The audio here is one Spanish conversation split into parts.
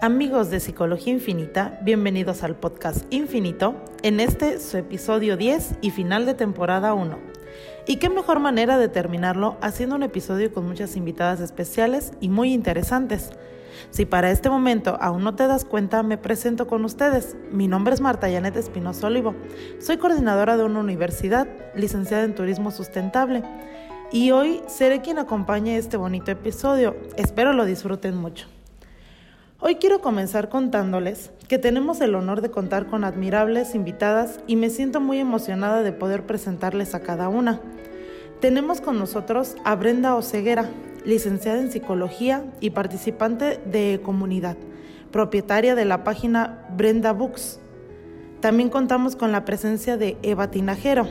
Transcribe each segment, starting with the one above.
Amigos de Psicología Infinita, bienvenidos al podcast Infinito, en este su episodio 10 y final de temporada 1. Y qué mejor manera de terminarlo haciendo un episodio con muchas invitadas especiales y muy interesantes. Si para este momento aún no te das cuenta, me presento con ustedes. Mi nombre es Marta Yanet Espinosa Olivo. Soy coordinadora de una universidad, licenciada en Turismo Sustentable. Y hoy seré quien acompañe este bonito episodio. Espero lo disfruten mucho. Hoy quiero comenzar contándoles que tenemos el honor de contar con admirables invitadas y me siento muy emocionada de poder presentarles a cada una. Tenemos con nosotros a Brenda Oceguera, licenciada en psicología y participante de comunidad, propietaria de la página Brenda Books. También contamos con la presencia de Eva Tinajero.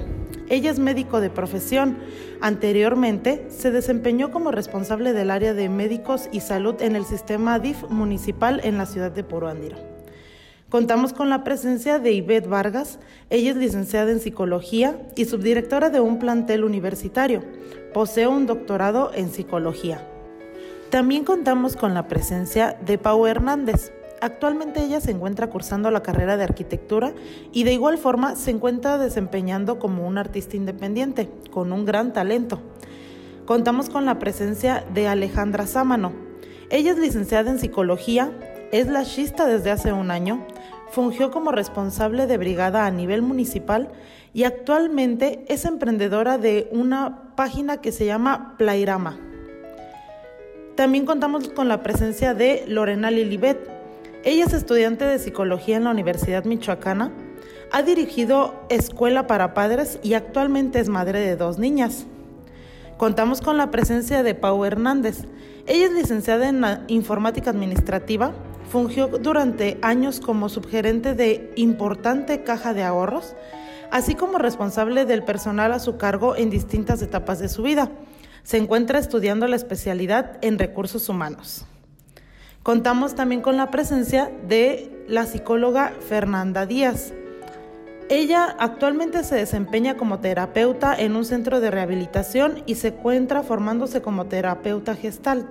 Ella es médico de profesión. Anteriormente se desempeñó como responsable del área de médicos y salud en el sistema DIF municipal en la ciudad de Poroándiro. Contamos con la presencia de Ivette Vargas. Ella es licenciada en psicología y subdirectora de un plantel universitario. Posee un doctorado en psicología. También contamos con la presencia de Pau Hernández. Actualmente ella se encuentra cursando la carrera de arquitectura y de igual forma se encuentra desempeñando como un artista independiente, con un gran talento. Contamos con la presencia de Alejandra Sámano. Ella es licenciada en psicología, es lachista desde hace un año, fungió como responsable de brigada a nivel municipal y actualmente es emprendedora de una página que se llama Plairama. También contamos con la presencia de Lorena Lilibet. Ella es estudiante de psicología en la Universidad Michoacana, ha dirigido Escuela para Padres y actualmente es madre de dos niñas. Contamos con la presencia de Pau Hernández. Ella es licenciada en Informática Administrativa, fungió durante años como subgerente de importante caja de ahorros, así como responsable del personal a su cargo en distintas etapas de su vida. Se encuentra estudiando la especialidad en recursos humanos. Contamos también con la presencia de la psicóloga Fernanda Díaz. Ella actualmente se desempeña como terapeuta en un centro de rehabilitación y se encuentra formándose como terapeuta gestalt.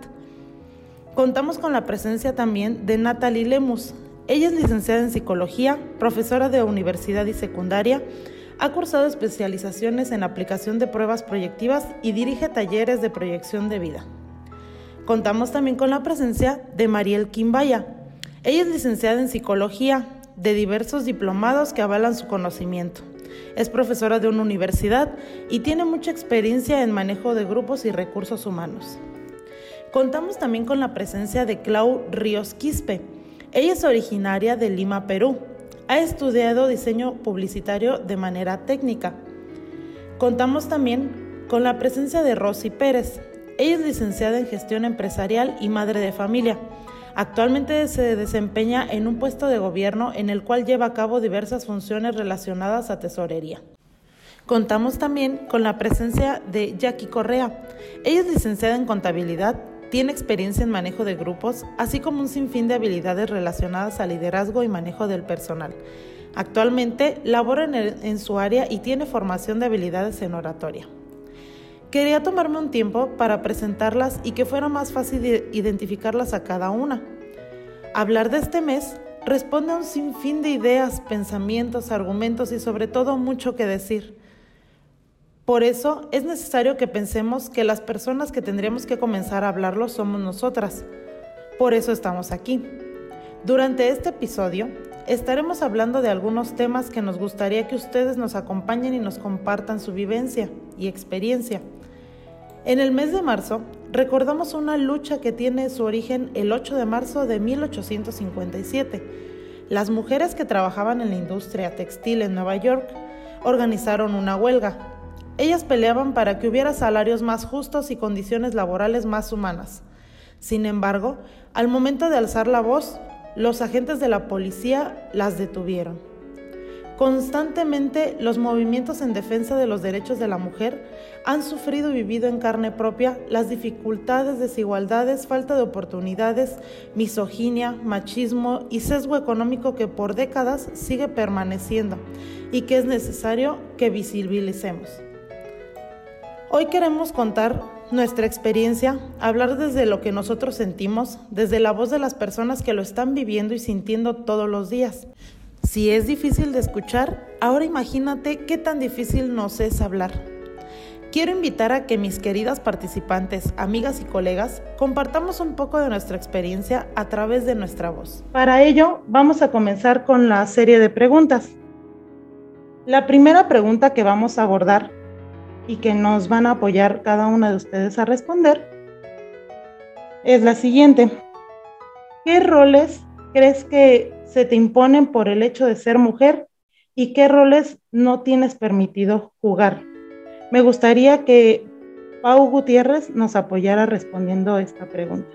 Contamos con la presencia también de Natalie Lemus. Ella es licenciada en psicología, profesora de universidad y secundaria, ha cursado especializaciones en aplicación de pruebas proyectivas y dirige talleres de proyección de vida. Contamos también con la presencia de Mariel Quimbaya. Ella es licenciada en psicología de diversos diplomados que avalan su conocimiento. Es profesora de una universidad y tiene mucha experiencia en manejo de grupos y recursos humanos. Contamos también con la presencia de Clau Ríos Quispe. Ella es originaria de Lima, Perú. Ha estudiado diseño publicitario de manera técnica. Contamos también con la presencia de Rosy Pérez. Ella es licenciada en gestión empresarial y madre de familia. Actualmente se desempeña en un puesto de gobierno en el cual lleva a cabo diversas funciones relacionadas a tesorería. Contamos también con la presencia de Jackie Correa. Ella es licenciada en contabilidad, tiene experiencia en manejo de grupos, así como un sinfín de habilidades relacionadas al liderazgo y manejo del personal. Actualmente labora en, en su área y tiene formación de habilidades en oratoria. Quería tomarme un tiempo para presentarlas y que fuera más fácil identificarlas a cada una. Hablar de este mes responde a un sinfín de ideas, pensamientos, argumentos y sobre todo mucho que decir. Por eso es necesario que pensemos que las personas que tendríamos que comenzar a hablarlo somos nosotras. Por eso estamos aquí. Durante este episodio estaremos hablando de algunos temas que nos gustaría que ustedes nos acompañen y nos compartan su vivencia y experiencia. En el mes de marzo recordamos una lucha que tiene su origen el 8 de marzo de 1857. Las mujeres que trabajaban en la industria textil en Nueva York organizaron una huelga. Ellas peleaban para que hubiera salarios más justos y condiciones laborales más humanas. Sin embargo, al momento de alzar la voz, los agentes de la policía las detuvieron. Constantemente los movimientos en defensa de los derechos de la mujer han sufrido y vivido en carne propia las dificultades, desigualdades, falta de oportunidades, misoginia, machismo y sesgo económico que por décadas sigue permaneciendo y que es necesario que visibilicemos. Hoy queremos contar nuestra experiencia, hablar desde lo que nosotros sentimos, desde la voz de las personas que lo están viviendo y sintiendo todos los días. Si es difícil de escuchar, ahora imagínate qué tan difícil nos es hablar. Quiero invitar a que mis queridas participantes, amigas y colegas, compartamos un poco de nuestra experiencia a través de nuestra voz. Para ello, vamos a comenzar con la serie de preguntas. La primera pregunta que vamos a abordar y que nos van a apoyar cada una de ustedes a responder es la siguiente. ¿Qué roles crees que se te imponen por el hecho de ser mujer y qué roles no tienes permitido jugar? Me gustaría que Pau Gutiérrez nos apoyara respondiendo esta pregunta.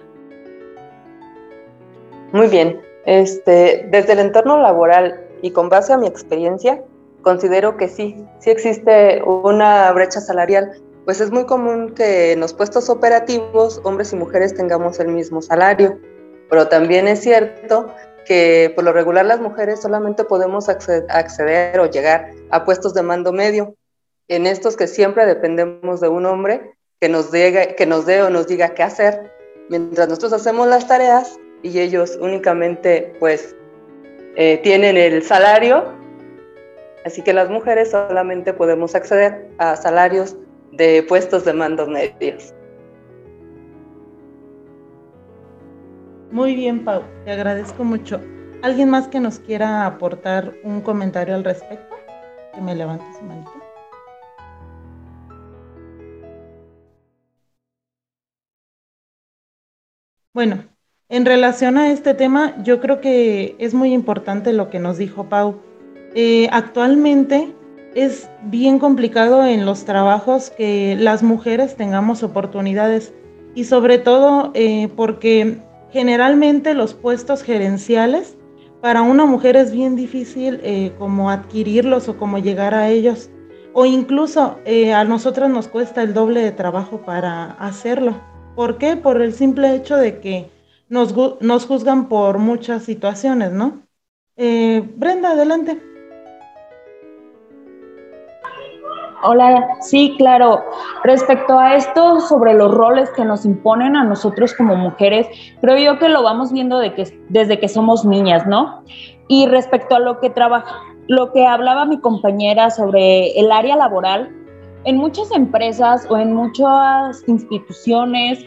Muy bien. Este, desde el entorno laboral y con base a mi experiencia, considero que sí, sí existe una brecha salarial, pues es muy común que en los puestos operativos hombres y mujeres tengamos el mismo salario, pero también es cierto que por lo regular las mujeres solamente podemos acceder o llegar a puestos de mando medio, en estos que siempre dependemos de un hombre que nos, dé, que nos dé o nos diga qué hacer, mientras nosotros hacemos las tareas y ellos únicamente pues eh, tienen el salario, así que las mujeres solamente podemos acceder a salarios de puestos de mandos medios. Muy bien, Pau, te agradezco mucho. ¿Alguien más que nos quiera aportar un comentario al respecto? Que me levante su manito. Bueno, en relación a este tema, yo creo que es muy importante lo que nos dijo Pau. Eh, actualmente es bien complicado en los trabajos que las mujeres tengamos oportunidades y sobre todo eh, porque generalmente los puestos gerenciales para una mujer es bien difícil eh, como adquirirlos o como llegar a ellos o incluso a nosotras nos cuesta el doble de trabajo para hacerlo. ¿Por qué? Por el simple hecho de que nos, nos juzgan por muchas situaciones, ¿no? Eh, Brenda, adelante. Hola, sí, claro. Respecto a esto sobre los roles que nos imponen a nosotros como mujeres, creo yo que lo vamos viendo de que, desde que somos niñas, ¿no? Y respecto a lo que trabaja, lo que hablaba mi compañera sobre el área laboral, en muchas empresas o en muchas instituciones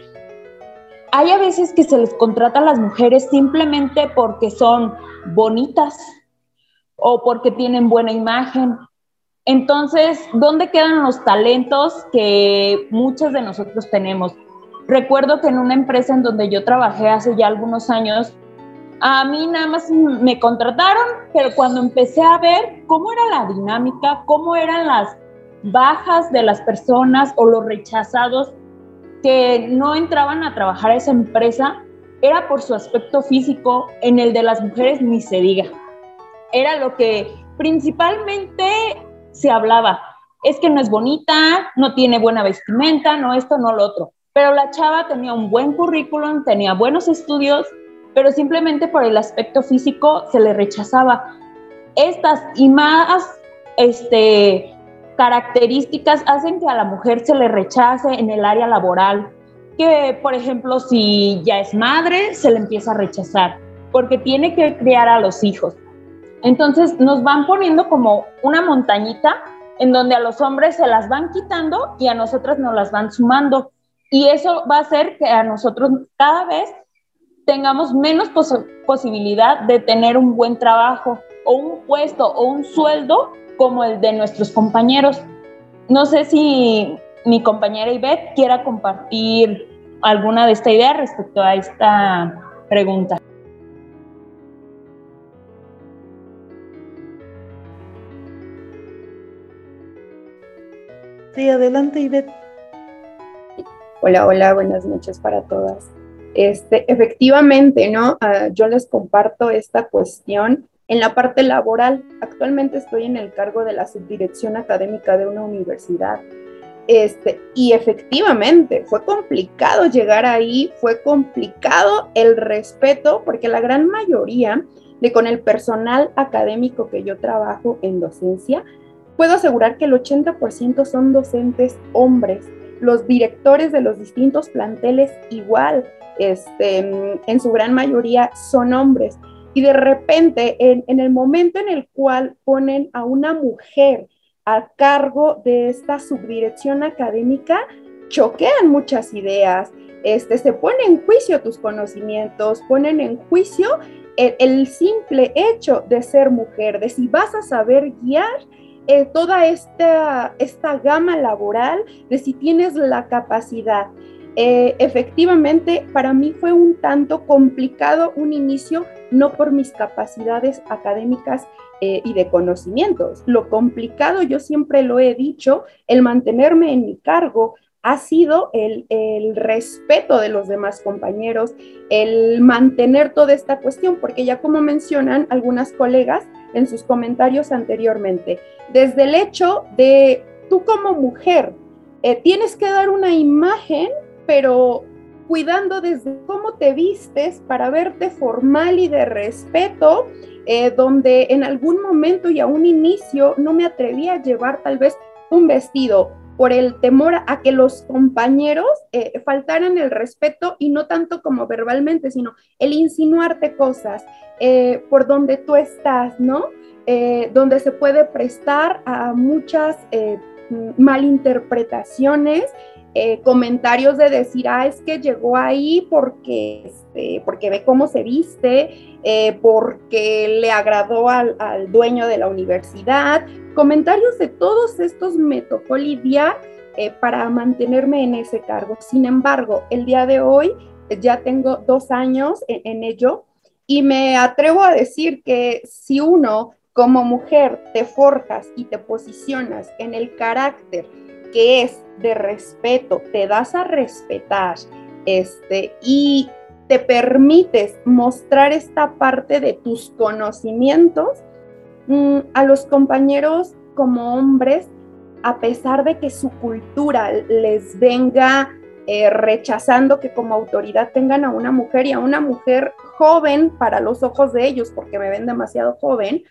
hay a veces que se les contrata a las mujeres simplemente porque son bonitas o porque tienen buena imagen. Entonces, ¿dónde quedan los talentos que muchas de nosotros tenemos? Recuerdo que en una empresa en donde yo trabajé hace ya algunos años, a mí nada más me contrataron, pero cuando empecé a ver cómo era la dinámica, cómo eran las bajas de las personas o los rechazados que no entraban a trabajar a esa empresa, era por su aspecto físico, en el de las mujeres ni se diga. Era lo que principalmente se hablaba. Es que no es bonita, no tiene buena vestimenta, no esto, no lo otro. Pero la chava tenía un buen currículum, tenía buenos estudios, pero simplemente por el aspecto físico se le rechazaba. Estas y más este, características hacen que a la mujer se le rechace en el área laboral, que por ejemplo si ya es madre se le empieza a rechazar porque tiene que criar a los hijos. Entonces nos van poniendo como una montañita en donde a los hombres se las van quitando y a nosotras nos las van sumando. Y eso va a hacer que a nosotros cada vez tengamos menos posibilidad de tener un buen trabajo o un puesto o un sueldo como el de nuestros compañeros. No sé si mi compañera Ivette quiera compartir alguna de esta idea respecto a esta pregunta. Adelante Ivette. Hola, hola, buenas noches para todas. Este, efectivamente, ¿no? Ah, yo les comparto esta cuestión en la parte laboral, actualmente estoy en el cargo de la subdirección académica de una universidad. Este, y efectivamente, fue complicado llegar ahí, fue complicado el respeto, porque la gran mayoría de con el personal académico que yo trabajo en docencia, puedo asegurar que el 80% son docentes hombres. los directores de los distintos planteles igual, este, en su gran mayoría son hombres. Y de repente, en, en el momento en el cual ponen a una mujer a cargo de esta subdirección académica, choquean muchas ideas, este, se pone en juicio tus conocimientos, ponen en juicio el, simple hecho de ser mujer, de si vas a saber guiar eh, toda esta, esta gama laboral, de si tienes la capacidad. Eh, efectivamente, para mí fue un tanto complicado un inicio, no por mis capacidades académicas eh, y de conocimientos. Lo complicado, yo siempre lo he dicho, el mantenerme en mi cargo, ha sido el, respeto de los demás compañeros, el mantener toda esta cuestión, porque ya como mencionan algunas colegas en sus comentarios anteriormente, desde el hecho de tú como mujer eh, tienes que dar una imagen, pero cuidando desde cómo te vistes para verte formal y de respeto, eh, donde en algún momento y a un inicio no me atrevía a llevar tal vez un vestido por el temor a que los compañeros eh, faltaran el respeto y no tanto como verbalmente, sino el insinuarte cosas eh, por donde tú estás, ¿no? Eh, donde se puede prestar a muchas malinterpretaciones, comentarios de decir, ah, es que llegó ahí porque, este, porque ve cómo se viste, porque le agradó al, al dueño de la universidad, comentarios de todos estos me tocó lidiar eh, para mantenerme en ese cargo. Sin embargo, el día de hoy eh, ya tengo dos años en, ello y me atrevo a decir que si uno como mujer te forjas y te posicionas en el carácter que es de respeto, te das a respetar este, y te permites mostrar esta parte de tus conocimientos, Mm, a los compañeros como hombres, a pesar de que su cultura les venga eh, rechazando que como autoridad tengan a una mujer y a una mujer joven para los ojos de ellos, porque me ven demasiado joven,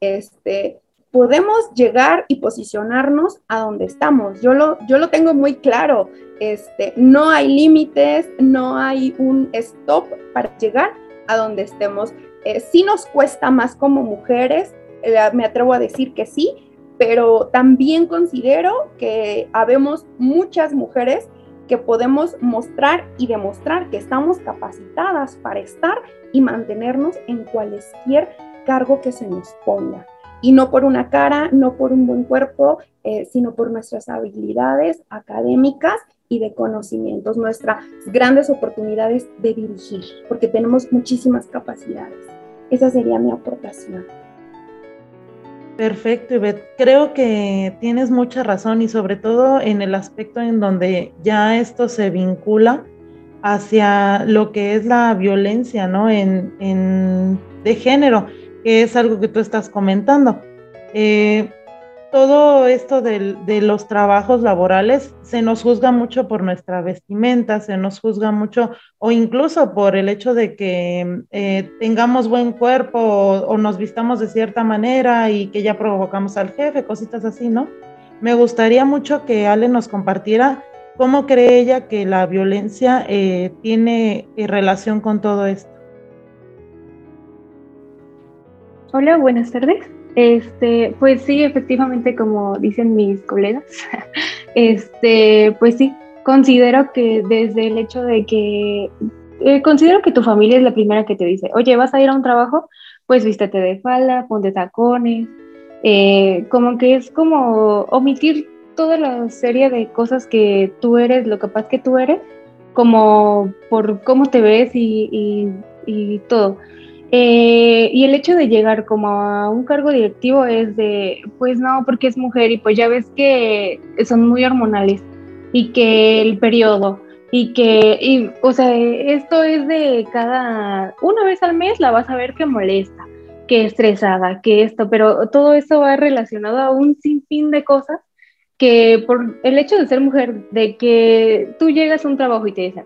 este, podemos llegar y posicionarnos a donde estamos. Yo lo, yo lo tengo muy claro. Este, no hay límites, no hay un stop para llegar a donde estemos. Eh, sí nos cuesta más como mujeres, eh, me atrevo a decir que sí, pero también considero que habemos muchas mujeres que podemos mostrar y demostrar que estamos capacitadas para estar y mantenernos en cualquier cargo que se nos ponga. Y no por una cara, no por un buen cuerpo, eh, sino por nuestras habilidades académicas y de conocimientos, nuestras grandes oportunidades de dirigir, porque tenemos muchísimas capacidades. Esa sería mi aportación. Perfecto, Ivette. Creo que tienes mucha razón y sobre todo en el aspecto en donde ya esto se vincula hacia lo que es la violencia, ¿no? En, de género, que es algo que tú estás comentando. Eh, todo esto de, los trabajos laborales se nos juzga mucho por nuestra vestimenta, se nos juzga mucho o incluso por el hecho de que eh, tengamos buen cuerpo o, nos vistamos de cierta manera y que ya provocamos al jefe, cositas así, ¿no? Me gustaría mucho que Ale nos compartiera cómo cree ella que la violencia eh, tiene relación con todo esto. Hola, buenas tardes. Este, pues sí, efectivamente, como dicen mis colegas, este, pues sí, considero que desde el hecho de que, eh, considero que tu familia es la primera que te dice, oye, vas a ir a un trabajo, pues vístete de falda, ponte tacones, eh, como que es como omitir toda la serie de cosas que tú eres, lo capaz que tú eres, como por cómo te ves y, y todo. Eh, y el hecho de llegar como a un cargo directivo es de, pues no, porque es mujer y pues ya ves que son muy hormonales y que el periodo y que, y, o sea, esto es de cada, una vez al mes la vas a ver que molesta, que estresada, que esto, pero todo eso va relacionado a un sinfín de cosas que por el hecho de ser mujer, de que tú llegas a un trabajo y te dicen,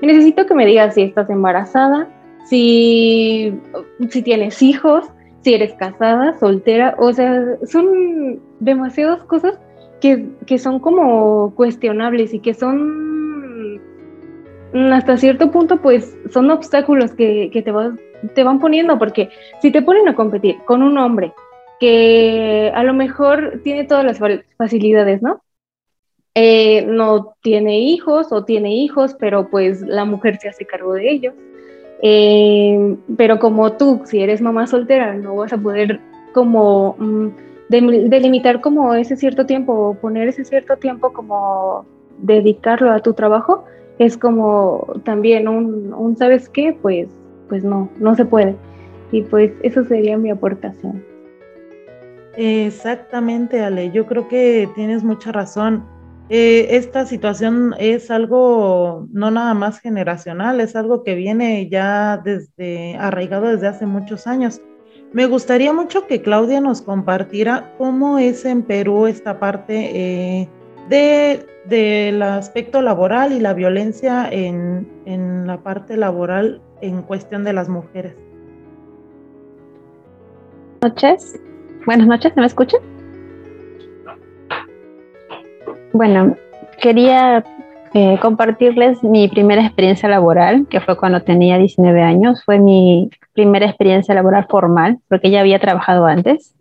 necesito que me digas si estás embarazada, si, tienes hijos, si eres casada, soltera, o sea, son demasiadas cosas que, que son como cuestionables y que son hasta cierto punto pues son obstáculos que, que te, te van poniendo porque si te ponen a competir con un hombre que a lo mejor tiene todas las facilidades, ¿no? Eh, no tiene hijos o tiene hijos, pero pues la mujer se hace cargo de ellos. Eh, pero como tú, si eres mamá soltera, no vas a poder como mm, delimitar como ese cierto tiempo poner ese cierto tiempo como dedicarlo a tu trabajo, es como también un, un ¿sabes qué? Pues, pues no, no se puede. Y pues eso sería mi aportación. Exactamente, Ale. Yo creo que tienes mucha razón. Eh, esta situación es algo no nada más generacional, es algo que viene ya desde arraigado desde hace muchos años. Me gustaría mucho que Claudia nos compartiera cómo es en Perú esta parte eh, de, del aspecto laboral y la violencia en, en la parte laboral en cuestión de las mujeres. Noches. Buenas noches, ¿me escuchan? Bueno, quería eh, compartirles mi primera experiencia laboral, que fue cuando tenía 19 años. Fue mi primera experiencia laboral formal, porque ya había trabajado antes.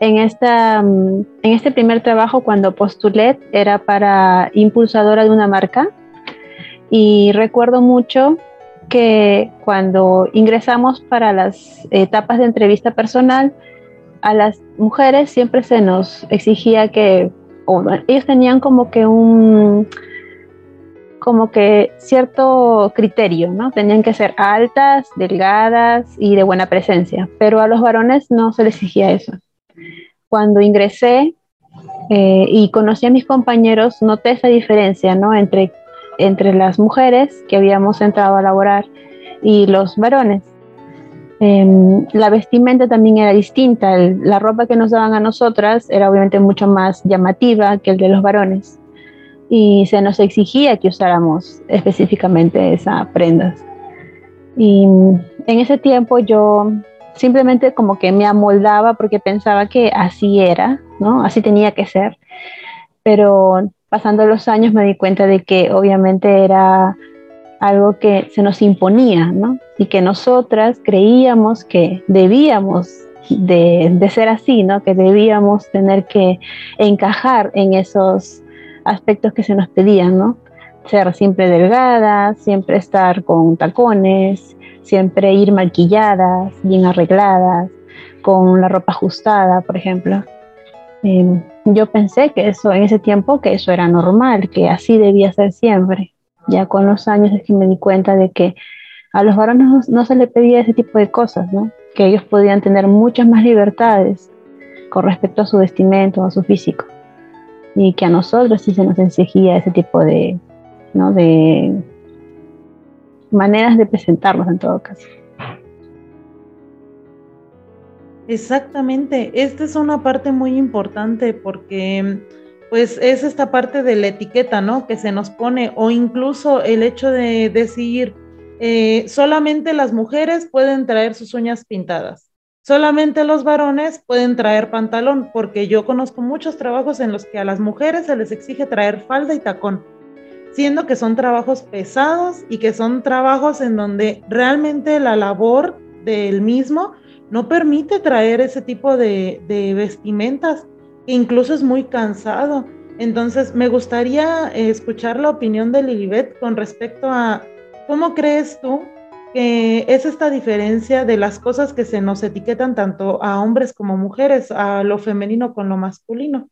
En, esta, mm, en este primer trabajo, cuando postulé, era para impulsadora de una marca. Y recuerdo mucho que cuando ingresamos para las etapas de entrevista personal, a las mujeres siempre se nos exigía que, ellos tenían como que un, como que cierto criterio, ¿no? Tenían que ser altas, delgadas y de buena presencia, pero a los varones no se les exigía eso. Cuando ingresé eh, y conocí a mis compañeros, noté esa diferencia, ¿no? Entre, entre las mujeres que habíamos entrado a laborar y los varones. Em, la vestimenta también era distinta. la ropa que nos daban a nosotras era obviamente mucho más llamativa que el de los varones. Y se nos exigía que usáramos específicamente esas prendas. Y en ese tiempo yo simplemente como que me amoldaba porque pensaba que así era, ¿no? Así tenía que ser. Pero pasando los años me di cuenta de que obviamente era algo que se nos imponía, ¿no? Y que nosotras creíamos que debíamos de, ser así, ¿no? Que debíamos tener que encajar en esos aspectos que se nos pedían, ¿no? Ser siempre delgadas, siempre estar con tacones, siempre ir maquilladas, bien arregladas, con la ropa ajustada, por ejemplo. Em, yo pensé que eso, en ese tiempo, que eso era normal, que así debía ser siempre. Ya con los años es que me di cuenta de que a los varones no, se les pedía ese tipo de cosas, ¿no? Que ellos podían tener muchas más libertades con respecto a su vestimento, a su físico. Y que a nosotros sí se nos exigía ese tipo de, ¿no? de maneras de presentarlos en todo caso. Exactamente, esta es una parte muy importante porque pues es esta parte de la etiqueta, ¿no? Que se nos pone, o incluso el hecho de decir, eh, solamente las mujeres pueden traer sus uñas pintadas, solamente los varones pueden traer pantalón, porque yo conozco muchos trabajos en los que a las mujeres se les exige traer falda y tacón, siendo que son trabajos pesados y que son trabajos en donde realmente la labor del mismo no permite traer ese tipo de, de vestimentas incluso es muy cansado. Entonces, me gustaría eh, escuchar la opinión de Lilibet con respecto a cómo crees tú que es esta diferencia de las cosas que se nos etiquetan tanto a hombres como mujeres, a lo femenino con lo masculino.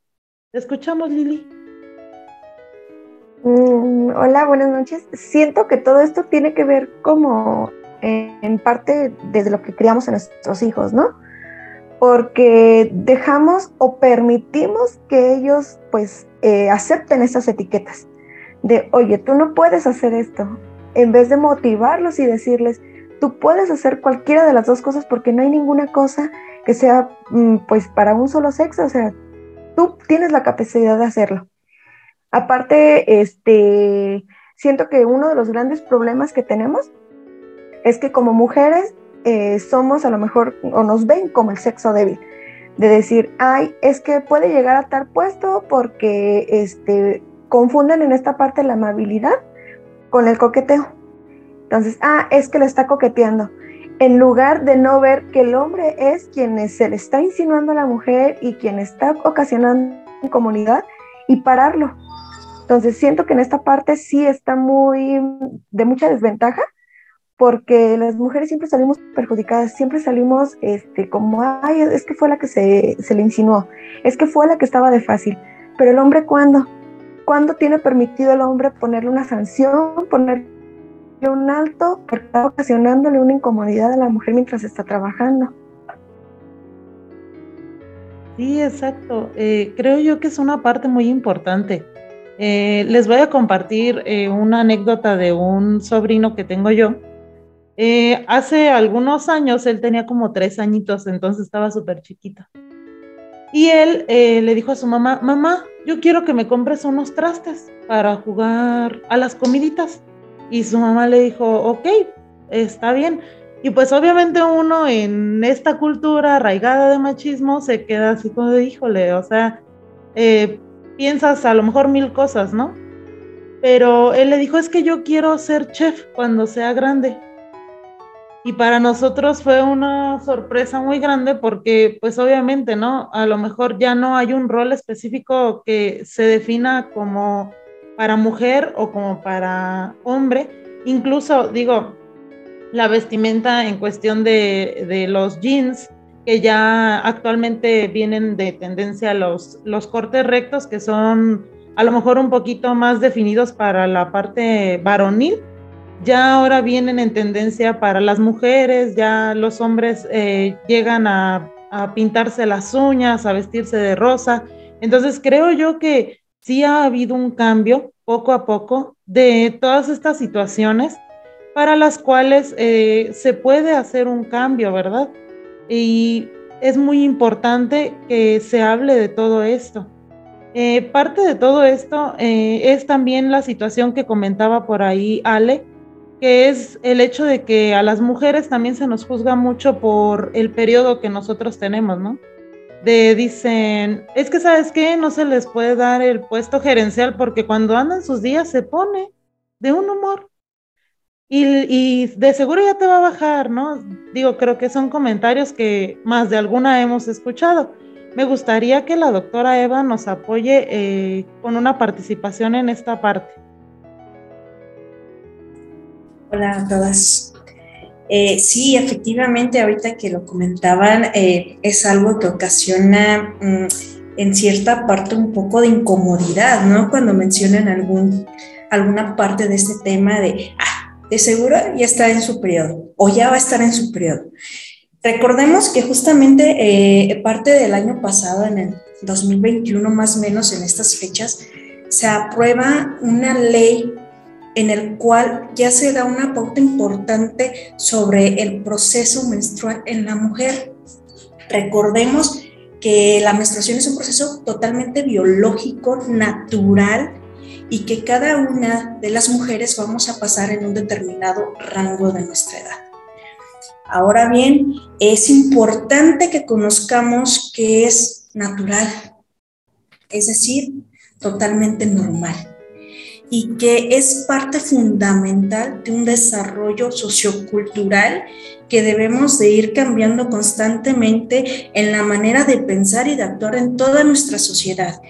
¿Te escuchamos, Lili? Mm, hola, buenas noches. Siento que todo esto tiene que ver como en parte desde lo que criamos a nuestros hijos, ¿no? Porque dejamos o permitimos que ellos pues eh, acepten esas etiquetas de, oye, tú no puedes hacer esto, en vez de motivarlos y decirles, tú puedes hacer cualquiera de las dos cosas porque no hay ninguna cosa que sea mm, pues para un solo sexo, o sea, tú tienes la capacidad de hacerlo. Aparte, este, siento que uno de los grandes problemas que tenemos es que como mujeres eh, somos a lo mejor o nos ven como el sexo débil. de decir, ay, es que puede llegar a tal puesto porque este, confunden en esta parte la amabilidad con el coqueteo. Entonces, ah, es que le está coqueteando. En lugar de no ver que el hombre es quien se le está insinuando a la mujer y quien está ocasionando comunidad y pararlo. Entonces, siento que en esta parte sí está muy de mucha desventaja porque las mujeres siempre salimos perjudicadas, siempre salimos este, como, ay, es que fue la que se, se le insinuó, es que fue la que estaba de fácil. Pero el hombre, ¿cuándo? ¿Cuándo tiene permitido el hombre ponerle una sanción, ponerle un alto, porque está ocasionándole una incomodidad a la mujer mientras está trabajando? Sí, exacto. Eh, creo yo que es una parte muy importante. Eh, les voy a compartir eh, una anécdota de un sobrino que tengo yo eh, hace algunos años, él tenía como tres añitos, entonces estaba súper chiquito. Y él eh, le dijo a su mamá, mamá, yo quiero que me compres unos trastes para jugar a las comiditas. Y su mamá le dijo, ok, está bien. Y pues obviamente uno en esta cultura arraigada de machismo se queda así como de, híjole, o sea, eh, piensas a lo mejor mil cosas, ¿no? Pero él le dijo, es que yo quiero ser chef cuando sea grande. Y para nosotros fue una sorpresa muy grande porque, pues obviamente, ¿no? A lo mejor ya no hay un rol específico que se defina como para mujer o como para hombre. Incluso, digo, la vestimenta en cuestión de, de los jeans, que ya actualmente vienen de tendencia los, los cortes rectos, que son a lo mejor un poquito más definidos para la parte varonil ya ahora vienen en tendencia para las mujeres, ya los hombres eh, llegan a, pintarse las uñas, a vestirse de rosa. Entonces creo yo que sí ha habido un cambio poco a poco de todas estas situaciones para las cuales eh, se puede hacer un cambio, ¿verdad? Y es muy importante que se hable de todo esto. Eh, parte de todo esto es también la situación que comentaba por ahí Ale, que es el hecho de que a las mujeres también se nos juzga mucho por el periodo que nosotros tenemos, ¿no? De dicen, es que sabes qué, no se les puede dar el puesto gerencial porque cuando andan sus días se pone de un humor. Y, de seguro ya te va a bajar, ¿no? Digo, creo que son comentarios que más de alguna hemos escuchado. Me gustaría que la doctora Eva nos apoye eh, con una participación en esta parte. Hola a todas. Eh, sí, efectivamente, ahorita que lo comentaban, eh, es algo que ocasiona mm, en cierta parte un poco de incomodidad, ¿no? Cuando mencionan algún, alguna parte de este tema de, ah, de seguro ya está en su periodo o ya va a estar en su periodo. Recordemos que justamente eh, parte del año pasado, en el 2021 más o menos en estas fechas, se aprueba una ley en el cual ya se da una pauta importante sobre el proceso menstrual en la mujer. Recordemos que la menstruación es un proceso totalmente biológico, natural, y que cada una de las mujeres vamos a pasar en un determinado rango de nuestra edad. Ahora bien, es importante que conozcamos que es natural, es decir, totalmente normal y que es parte fundamental de un desarrollo sociocultural que debemos de ir cambiando constantemente en la manera de pensar y de actuar en toda nuestra sociedad,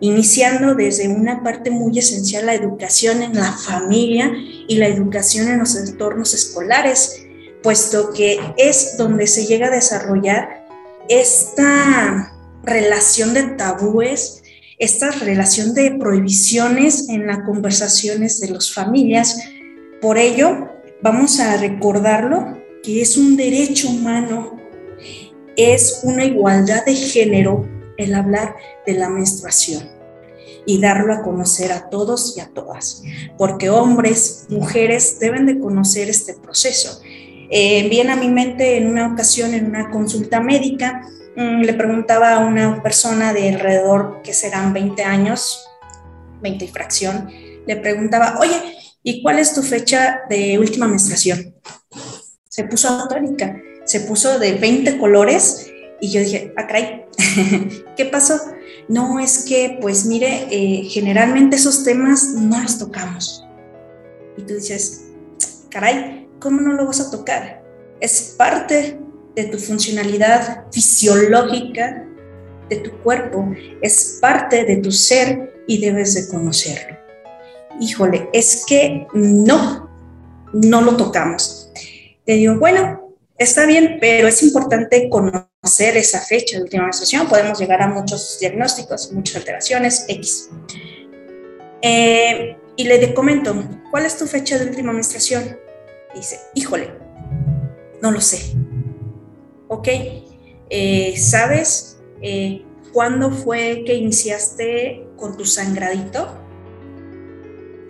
iniciando desde una parte muy esencial la educación en la familia y la educación en los entornos escolares, puesto que es donde se llega a desarrollar esta relación de tabúes, esta relación de prohibiciones en las conversaciones de las familias. Por ello, vamos a recordarlo que es un derecho humano, es una igualdad de género el hablar de la menstruación y darlo a conocer a todos y a todas, porque hombres, mujeres deben de conocer este proceso. Eh, viene a mi mente en una ocasión, en una consulta médica, le preguntaba a una persona de alrededor, que serán 20 años, 20 y fracción, le preguntaba, oye, ¿y cuál es tu fecha de última menstruación? Se puso atónica, se puso de 20 colores y yo dije, ah, caray, ¿Qué pasó? No, es que, pues mire, eh, generalmente esos temas no los tocamos. Y tú dices, caray, ¿cómo no lo vas a tocar? Es parte de tu funcionalidad fisiológica de tu cuerpo, es parte de tu ser y debes de conocerlo. Híjole, es que no, no lo tocamos. Te digo, bueno, está bien, pero es importante conocer esa fecha de última menstruación. Podemos llegar a muchos diagnósticos, muchas alteraciones, X. Eh, y le comento, ¿cuál es tu fecha de última menstruación? dice, híjole, no lo sé. Ok, eh, ¿sabes eh, cuándo fue que iniciaste con tu sangradito?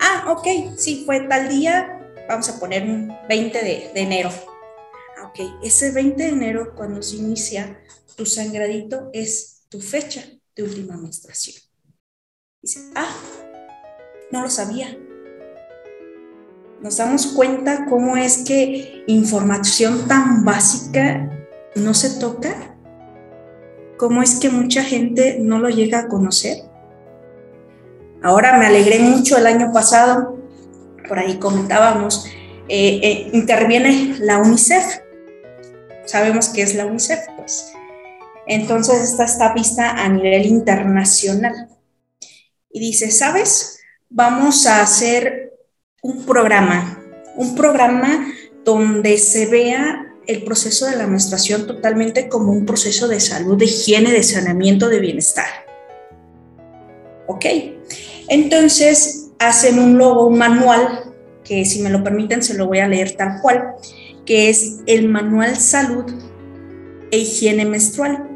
Ah, ok, sí, fue tal día, vamos a poner un 20 de, enero. Ah, ok, ese 20 de enero cuando se inicia tu sangradito es tu fecha de última menstruación. Dice, ah, no lo sabía nos damos cuenta cómo es que información tan básica no se toca, cómo es que mucha gente no lo llega a conocer. Ahora me alegré mucho el año pasado, por ahí comentábamos, eh, eh, interviene la UNICEF. Sabemos qué es la UNICEF, pues. Entonces esta está vista a nivel internacional. Y dice, ¿sabes? Vamos a hacer un programa, un programa donde se vea el proceso de la menstruación totalmente como un proceso de salud, de higiene, de saneamiento, de bienestar. ¿Ok? Entonces hacen un logo, un manual, que si me lo permiten se lo voy a leer tal cual, que es el Manual Salud e Higiene Menstrual.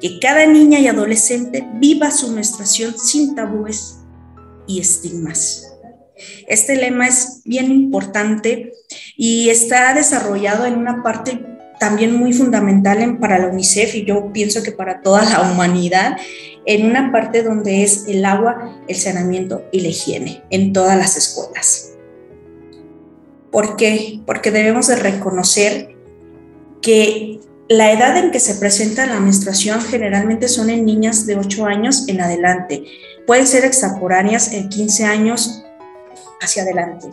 Que cada niña y adolescente viva su menstruación sin tabúes y estigmas. Este lema es bien importante y está desarrollado en una parte también muy fundamental para la UNICEF y yo pienso que para toda la humanidad, en una parte donde es el agua, el saneamiento y la higiene en todas las escuelas. ¿Por qué? Porque debemos de reconocer que la edad en que se presenta la menstruación generalmente son en niñas de 8 años en adelante. Pueden ser extemporáneas en 15 años hacia adelante.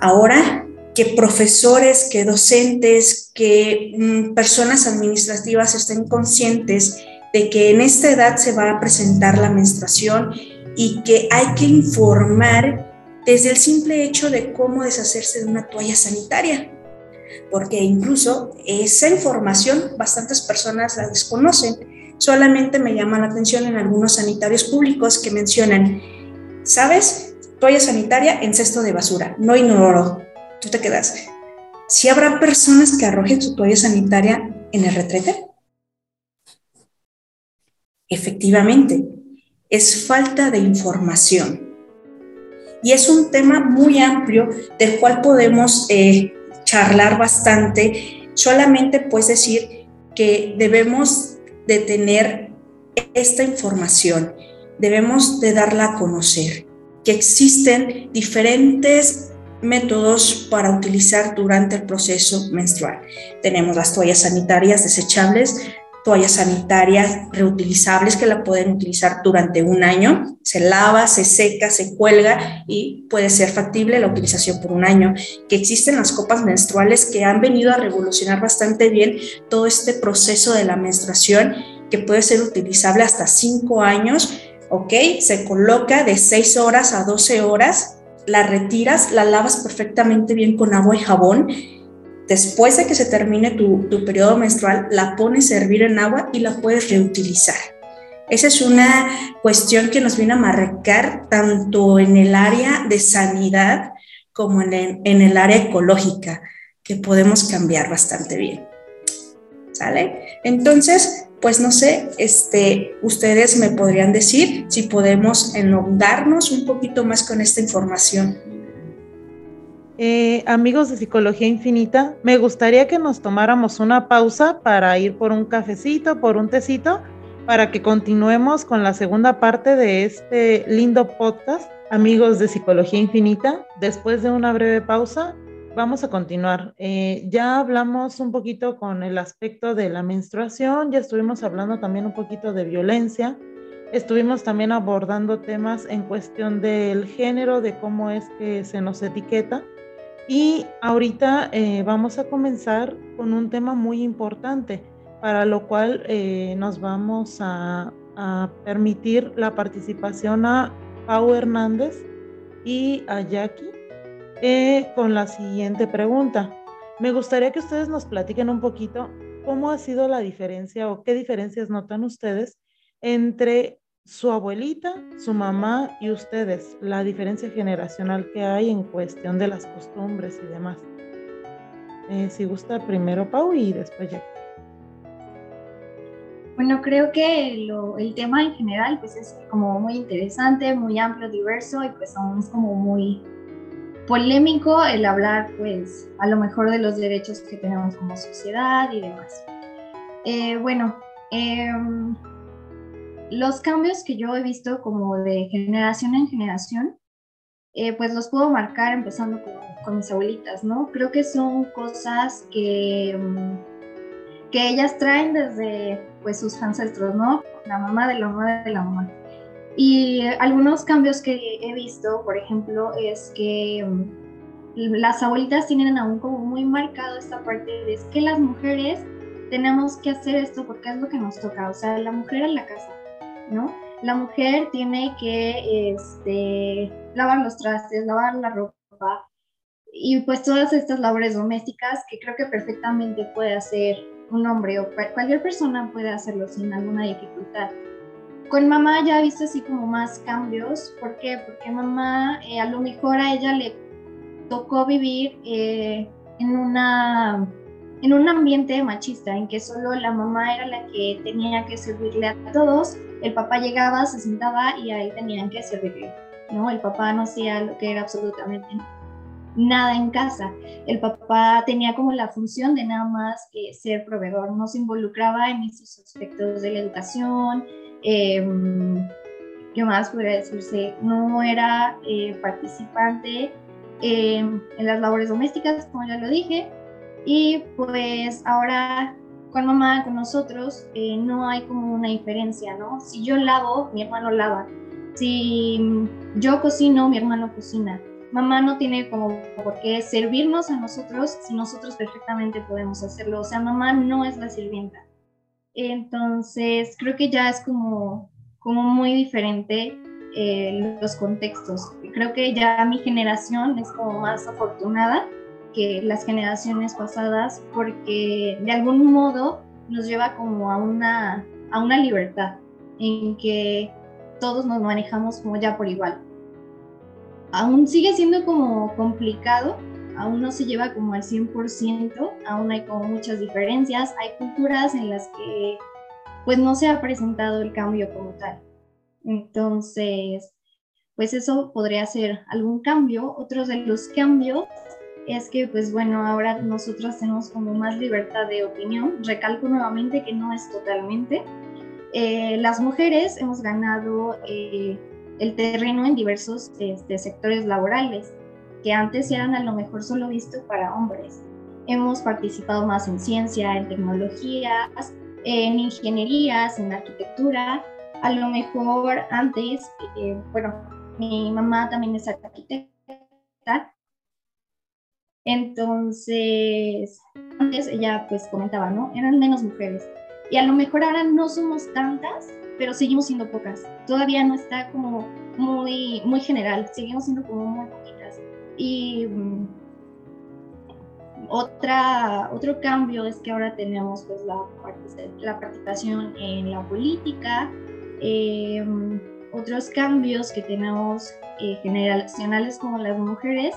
Ahora que profesores, que docentes, que mm, personas administrativas estén conscientes de que en esta edad se va a presentar la menstruación y que hay que informar desde el simple hecho de cómo deshacerse de una toalla sanitaria, porque incluso esa información bastantes personas la desconocen. Solamente me llama la atención en algunos sanitarios públicos que mencionan, ¿sabes? toalla sanitaria en cesto de basura, no inodoro. Tú te quedas. ¿Si habrá personas que arrojen su toalla sanitaria en el retrete? Efectivamente, es falta de información. Y es un tema muy amplio del cual podemos eh, charlar bastante. Solamente puedes decir que debemos de tener esta información, debemos de darla a conocer que existen diferentes métodos para utilizar durante el proceso menstrual. Tenemos las toallas sanitarias desechables, toallas sanitarias reutilizables que la pueden utilizar durante un año. Se lava, se seca, se cuelga y puede ser factible la utilización por un año. Que existen las copas menstruales que han venido a revolucionar bastante bien todo este proceso de la menstruación que puede ser utilizable hasta cinco años ¿ok? Se coloca de 6 horas a 12 horas, la retiras, la lavas perfectamente bien con agua y jabón. Después de que se termine tu, periodo menstrual, la pones a hervir en agua y la puedes reutilizar. Esa es una cuestión que nos viene a marcar tanto en el área de sanidad como en el, en el área ecológica, que podemos cambiar bastante bien. ¿Sale? Entonces, pues no sé, este, ustedes me podrían decir si podemos enlongarnos un poquito más con esta información. Eh, amigos de Psicología Infinita, me gustaría que nos tomáramos una pausa para ir por un cafecito, por un tecito, para que continuemos con la segunda parte de este lindo podcast, amigos de Psicología Infinita. Después de una breve pausa, vamos a continuar. Eh, ya hablamos un poquito con el aspecto de la menstruación, ya estuvimos hablando también un poquito de violencia, estuvimos también abordando temas en cuestión del género, de cómo es que se nos etiqueta. Y ahorita eh, vamos a comenzar con un tema muy importante, para lo cual eh, nos vamos a, a permitir la participación a Pau Hernández y a Jackie eh, con la siguiente pregunta. Me gustaría que ustedes nos platiquen un poquito cómo ha sido la diferencia o qué diferencias notan ustedes entre su abuelita, su mamá y ustedes, la diferencia generacional que hay en cuestión de las costumbres y demás. Eh, si gusta primero Pau y después Jackie. Bueno, creo que el tema en general pues es como muy interesante, muy amplio, diverso y pues aún es como muy polémico el hablar, pues, a lo mejor de los derechos que tenemos como sociedad y demás. Eh, bueno, em, los cambios que yo he visto como de generación en generación, eh, pues los puedo marcar empezando con, con, mis abuelitas, ¿no? Creo que son cosas que, em, que ellas traen desde, pues, sus ancestros, ¿no? La mamá de la mamá de la mamá. Y algunos cambios que he visto, por ejemplo, es que mm, las abuelitas tienen aún como muy marcado esta parte de que las mujeres tenemos que hacer esto porque es lo que nos toca, o sea, la mujer en la casa, ¿no? La mujer tiene que este, lavar los trastes, lavar la ropa y pues todas estas labores domésticas que creo que perfectamente puede hacer un hombre o cualquier persona puede hacerlo sin alguna dificultad. Con mamá ya he visto así como más cambios. ¿Por qué? Porque mamá, eh, a lo mejor a ella le tocó vivir eh, en, una, en un ambiente machista, en que solo la mamá era la que tenía que servirle a todos. El papá llegaba, se sentaba y a él tenían que servirle. ¿no? El papá no hacía lo que era absolutamente en casa. El papá tenía como la función de nada más que ser proveedor, no se involucraba en esos aspectos de la educación, eh, ¿qué más podría decirse? No era eh, participante en las labores domésticas, como ya lo dije, y pues ahora con mamá, con nosotros, eh, no hay como una diferencia, ¿no? Si yo lavo, mi hermano lava. Si yo cocino, mi hermano cocina. Mamá no tiene como por qué servirnos a nosotros si nosotros perfectamente podemos hacerlo. O sea, mamá no es la sirvienta. Entonces, creo que ya es como, como muy diferente eh, los contextos. Creo que ya mi generación es como más afortunada que las generaciones pasadas porque de algún modo nos lleva como a una, a una libertad en que todos nos manejamos como ya por igual. Aún sigue siendo como complicado aún no se lleva como al 100%, aún hay como muchas diferencias, hay culturas en las que pues no se ha presentado el cambio como tal. Entonces, pues eso podría ser algún cambio. Otros de los cambios es que, pues bueno, ahora nosotros tenemos como más libertad de opinión. Recalco nuevamente que no es totalmente. Eh, las mujeres hemos ganado eh, el terreno en diversos este, sectores laborales que antes eran a lo mejor solo visto para hombres. Hemos participado más en ciencia, en tecnologías, en ingenierías, en arquitectura. A lo mejor antes, eh, bueno, mi mamá también es arquitecta. Entonces, antes ella pues comentaba, ¿no? Eran menos mujeres. Y a lo mejor ahora no somos tantas, pero seguimos siendo pocas. Todavía no está como muy, muy general, seguimos siendo como muy poquitas. Y mm, otra, otro cambio es que ahora tenemos pues, la, la participación en la política. Em, otros cambios que tenemos eh, generacionales como las mujeres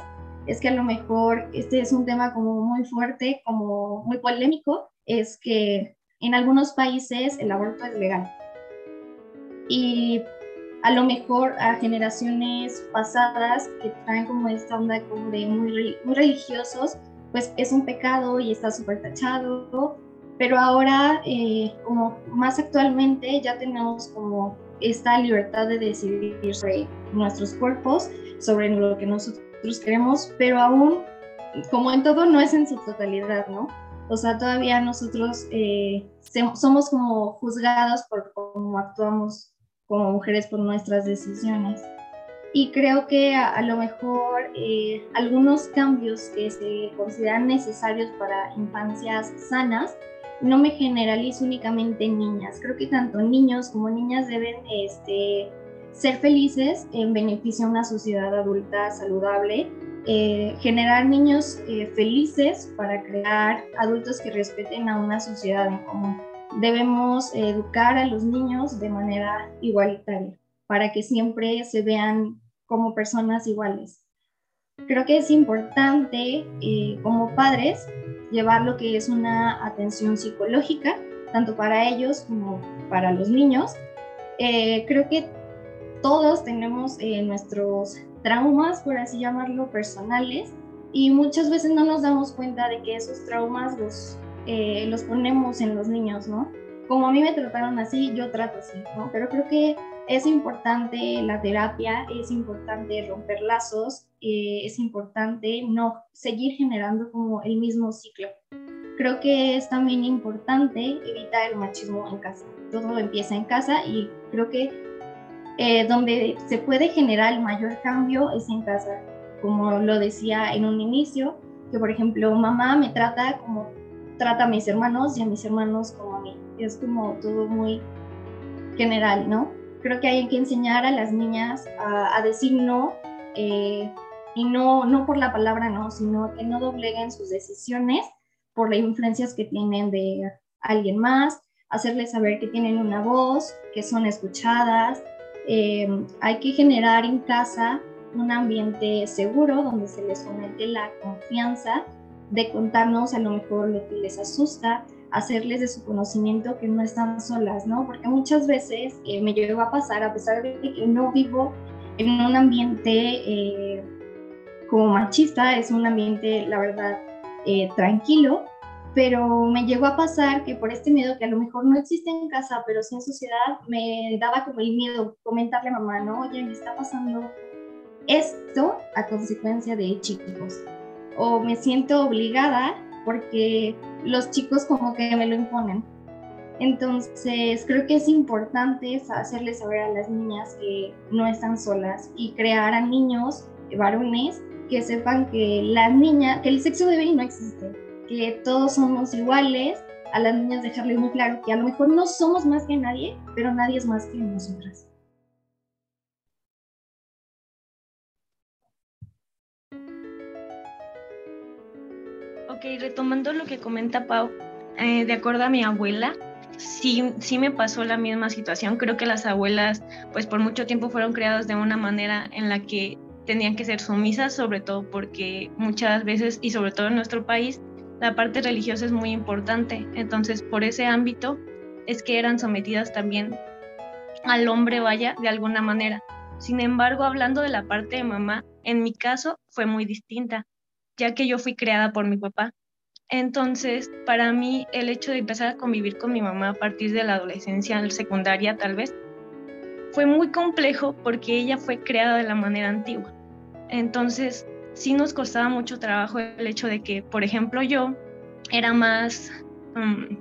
es que a lo mejor este es un tema como muy fuerte, como muy polémico, es que en algunos países el aborto es legal. Y a lo mejor a generaciones pasadas que traen como esta onda como de muy, muy religiosos, pues es un pecado y está súper tachado, pero ahora, eh, como más actualmente, ya tenemos como esta libertad de decidir sobre nuestros cuerpos, sobre lo que nosotros queremos, pero aún como en todo, no es en su totalidad, ¿no? O sea, todavía nosotros eh, somos como juzgados por cómo actuamos como mujeres por nuestras decisiones. Y creo que a, lo mejor eh, algunos cambios que se consideran necesarios para infancias sanas, no me generalizo únicamente en niñas. Creo que tanto niños como niñas deben este, ser felices en beneficio de una sociedad adulta saludable, eh, generar niños eh, felices para crear adultos que respeten a una sociedad en común. Debemos educar a los niños de manera igualitaria para que siempre se vean como personas iguales. Creo que es importante eh, como padres llevar lo que es una atención psicológica, tanto para ellos como para los niños. creo que todos tenemos eh, nuestros traumas, por así llamarlo, personales, y muchas veces no nos damos cuenta de que esos traumas los, eh, los ponemos en los niños, ¿no? Como a mí me trataron así, yo trato así, ¿no? Pero creo que es importante la terapia, es importante romper lazos, eh, es importante no seguir generando como el mismo ciclo. Creo que es también importante evitar el machismo en casa. Todo empieza en casa y creo que eh, donde se puede generar el mayor cambio es en casa, como lo decía en un inicio, que por ejemplo mamá me trata como trata a mis hermanos y a mis hermanos como a mí. Es como todo muy general, ¿no? Creo que hay que enseñar a las niñas a, decir no eh, y no, no por la palabra no, sino que no dobleguen sus decisiones por las influencias que tienen de alguien más, hacerles saber que tienen una voz, que son escuchadas, eh, hay que generar en casa un ambiente seguro donde se les fomente la confianza de contarnos a lo mejor lo que les asusta, hacerles de su conocimiento que no están solas, ¿no? Porque muchas veces eh, me llegó a pasar, a pesar de que no vivo en un ambiente eh, como machista, es un ambiente, la verdad, tranquilo, pero me llegó a pasar que por este miedo que a lo mejor no existe en casa, pero sí en sociedad, me daba como el miedo comentarle a mamá, no, oye, me está pasando esto a consecuencia de chicos. O me siento obligada porque los chicos como que me lo imponen. Entonces, creo que es importante hacerles saber a las niñas que no están solas y crear a niños, varones, que sepan que la niña, que el sexo de no existe, que todos somos iguales, a las niñas dejarles muy claro que a lo mejor no somos más que nadie, pero nadie es más que nosotras. Ok, retomando lo que comenta Pau, eh, de acuerdo a mi abuela, sí, sí me pasó la misma situación. Creo que las abuelas, pues por mucho tiempo fueron creadas de una manera en la que tenían que ser sumisas, sobre todo porque muchas veces, y sobre todo en nuestro país, la parte religiosa es muy importante. Entonces, por ese ámbito es que eran sometidas también al hombre, vaya, de alguna manera. Sin embargo, hablando de la parte de mamá, en mi caso fue muy distinta, ya que yo fui creada por mi papá. Entonces, para mí, el hecho de empezar a convivir con mi mamá a partir de la adolescencia, secundaria tal vez, fue muy complejo porque ella fue creada de la manera antigua. Entonces, sí nos costaba mucho trabajo el hecho de que, por ejemplo, yo era más, mm,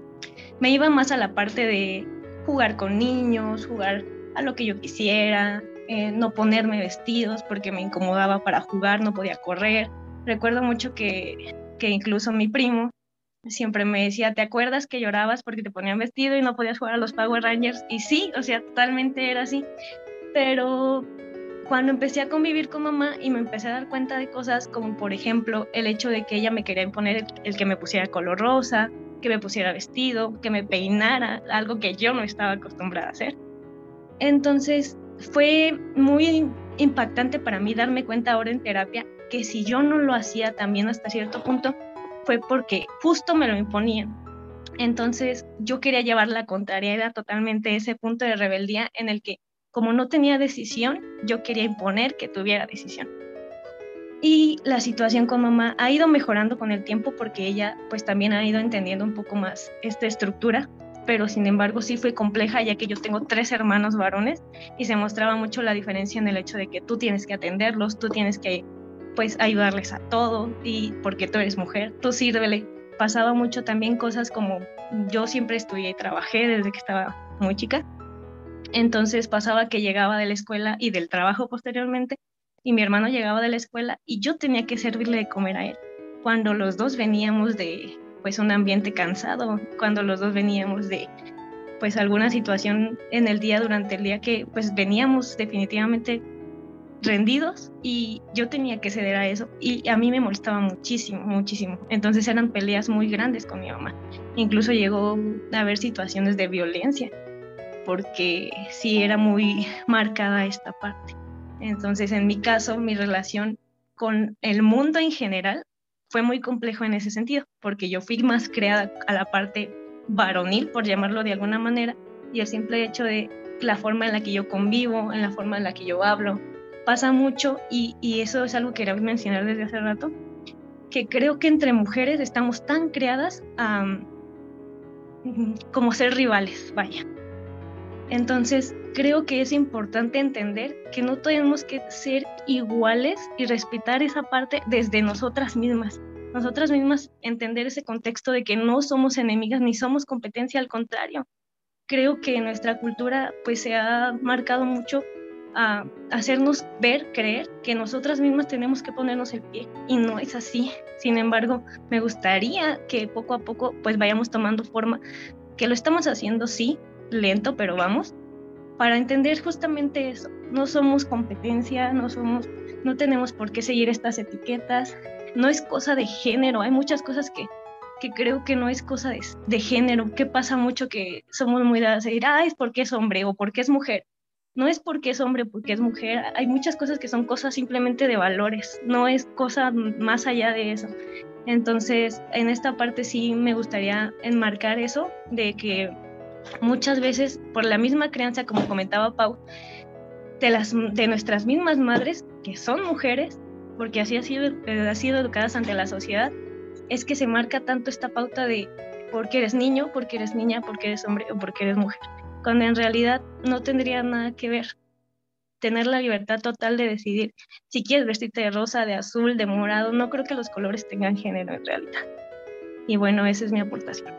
me iba más a la parte de jugar con niños, jugar a lo que yo quisiera, eh, no ponerme vestidos porque me incomodaba para jugar, no podía correr. Recuerdo mucho que, que incluso mi primo siempre me decía, ¿te acuerdas que llorabas porque te ponían vestido y no podías jugar a los Power Rangers? Y sí, o sea, totalmente era así. Pero cuando empecé a convivir con mamá y me empecé a dar cuenta de cosas como por ejemplo el hecho de que ella me quería imponer el, que me pusiera color rosa, que me pusiera vestido, que me peinara, algo que yo no estaba acostumbrada a hacer. Entonces fue muy impactante para mí darme cuenta ahora en terapia que si yo no lo hacía también hasta cierto punto fue porque justo me lo imponían. Entonces yo quería llevar la contraria, era totalmente ese punto de rebeldía en el que como no tenía decisión, yo quería imponer que tuviera decisión. Y la situación con mamá ha ido mejorando con el tiempo porque ella pues también ha ido entendiendo un poco más esta estructura, pero sin embargo sí fue compleja ya que yo tengo tres hermanos varones y se mostraba mucho la diferencia en el hecho de que tú tienes que atenderlos, tú tienes que pues ayudarles a todo y porque tú eres mujer, tú sírvele. Pasaba mucho también cosas como yo siempre estudié y trabajé desde que estaba muy chica. Entonces pasaba que llegaba de la escuela y del trabajo posteriormente y mi hermano llegaba de la escuela y yo tenía que servirle de comer a él. Cuando los dos veníamos de pues un ambiente cansado, cuando los dos veníamos de pues alguna situación en el día durante el día que pues veníamos definitivamente rendidos y yo tenía que ceder a eso y a mí me molestaba muchísimo, muchísimo. Entonces eran peleas muy grandes con mi mamá. Incluso llegó a haber situaciones de violencia porque sí era muy marcada esta parte. Entonces en mi caso mi relación con el mundo en general fue muy complejo en ese sentido porque yo fui más creada a la parte varonil, por llamarlo de alguna manera, y el simple hecho de la forma en la que yo convivo, en la forma en la que yo hablo, pasa mucho y, eso es algo que quería mencionar desde hace rato, que creo que entre mujeres estamos tan creadas como ser rivales, vaya. Entonces, creo que es importante entender que no tenemos que ser iguales y respetar esa parte desde nosotras mismas. Nosotras mismas entender ese contexto de que no somos enemigas ni somos competencia, al contrario. Creo que nuestra cultura pues se ha marcado mucho a hacernos ver, creer que nosotras mismas tenemos que ponernos el pie y no es así. Sin embargo, me gustaría que poco a poco pues vayamos tomando forma, que lo estamos haciendo sí, lento, pero vamos, para entender justamente eso. No somos competencia, no somos no tenemos por qué seguir estas etiquetas. No es cosa de género, hay muchas cosas que que creo que no es cosa de, de género, que pasa mucho que somos muy dadas a decir, ah, es porque es hombre o porque es mujer no es porque es hombre, porque es mujer, hay muchas cosas que son cosas simplemente de valores, no es cosa más allá de eso. Entonces, en esta parte sí me gustaría enmarcar eso, de que muchas veces, por la misma crianza, como comentaba Pau, de, las, de nuestras mismas madres, que son mujeres, porque así ha sido, eh, ha sido educadas ante la sociedad, es que se marca tanto esta pauta de porque eres niño, porque eres niña, porque eres hombre o porque eres mujer cuando en realidad no tendría nada que ver. Tener la libertad total de decidir si quieres vestirte de rosa, de azul, de morado, no creo que los colores tengan género en realidad. Y bueno, esa es mi aportación.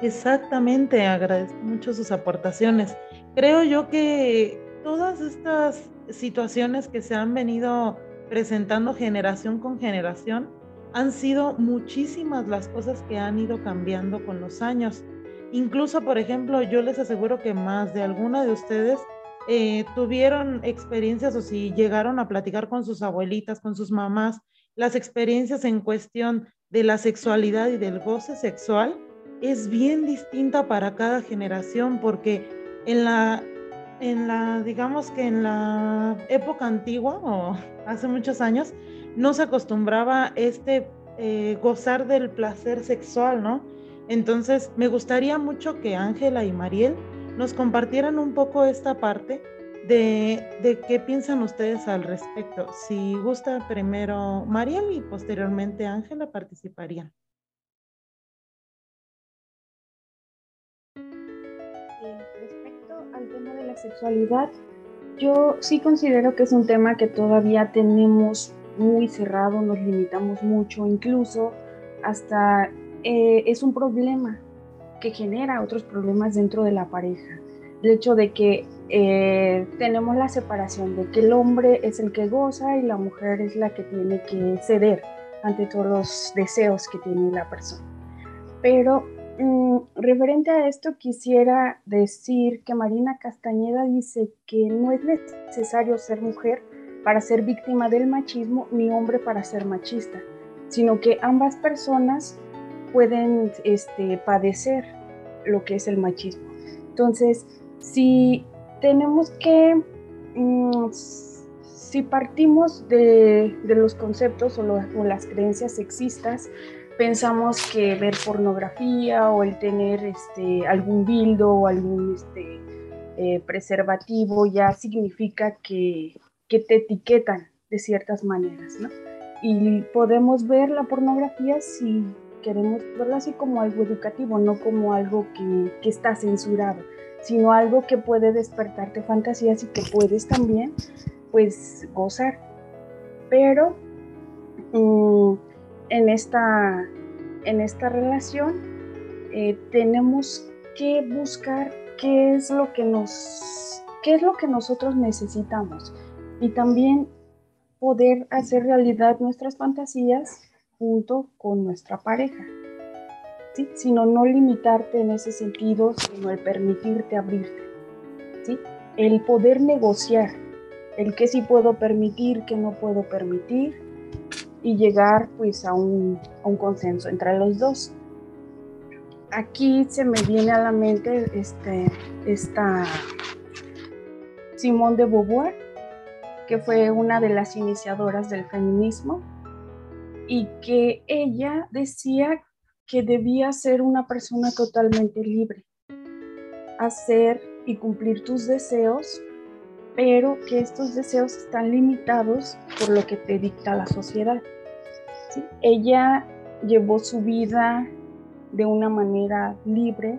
Exactamente, agradezco mucho sus aportaciones. Creo yo que todas estas situaciones que se han venido presentando generación con generación han sido muchísimas las cosas que han ido cambiando con los años. Incluso, por ejemplo, yo les aseguro que más de alguna de ustedes eh, tuvieron experiencias o si llegaron a platicar con sus abuelitas, con sus mamás, las experiencias en cuestión de la sexualidad y del goce sexual es bien distinta para cada generación porque en la, en la, digamos que en la época antigua o hace muchos años, no se acostumbraba este eh, gozar del placer sexual, ¿no? Entonces, me gustaría mucho que Ángela y Mariel nos compartieran un poco esta parte de, qué piensan ustedes al respecto. Si gusta primero Mariel y posteriormente Ángela participarían. Respecto al tema de la sexualidad, yo sí considero que es un tema que todavía tenemos muy cerrado, nos limitamos mucho, incluso hasta eh, es un problema que genera otros problemas dentro de la pareja. El hecho de que eh, tenemos la separación, de que el hombre es el que goza y la mujer es la que tiene que ceder ante todos los deseos que tiene la persona. Pero mm, referente a esto quisiera decir que Marina Castañeda dice que no es necesario ser mujer para ser víctima del machismo ni hombre para ser machista, sino que ambas personas pueden este, padecer lo que es el machismo. Entonces, si tenemos que, mm, si partimos de, los conceptos o, las creencias sexistas, pensamos que ver pornografía o el tener este, algún dildo o algún este, eh, preservativo ya significa que, que te etiquetan de ciertas maneras, ¿no? Y podemos ver la pornografía si queremos verlo así como algo educativo, no como algo que, está censurado, sino algo que puede despertarte fantasías y que puedes también pues gozar. pero mm, en, esta, en esta relación eh, tenemos que buscar qué es lo que nos qué es lo que nosotros necesitamos y también poder hacer realidad nuestras fantasías junto con nuestra pareja. ¿sí? Sino no limitarte en ese sentido, sino el permitirte abrirte. ¿sí? El poder negociar, el que sí puedo permitir, que no puedo permitir y llegar pues a un, a un consenso entre los dos. Aquí se me viene a la mente este, esta Simone de Beauvoir, que fue una de las iniciadoras del feminismo y que ella decía que debía ser una persona totalmente libre, hacer y cumplir tus deseos, pero que estos deseos están limitados por lo que te dicta la sociedad. Ella llevó su vida de una manera libre,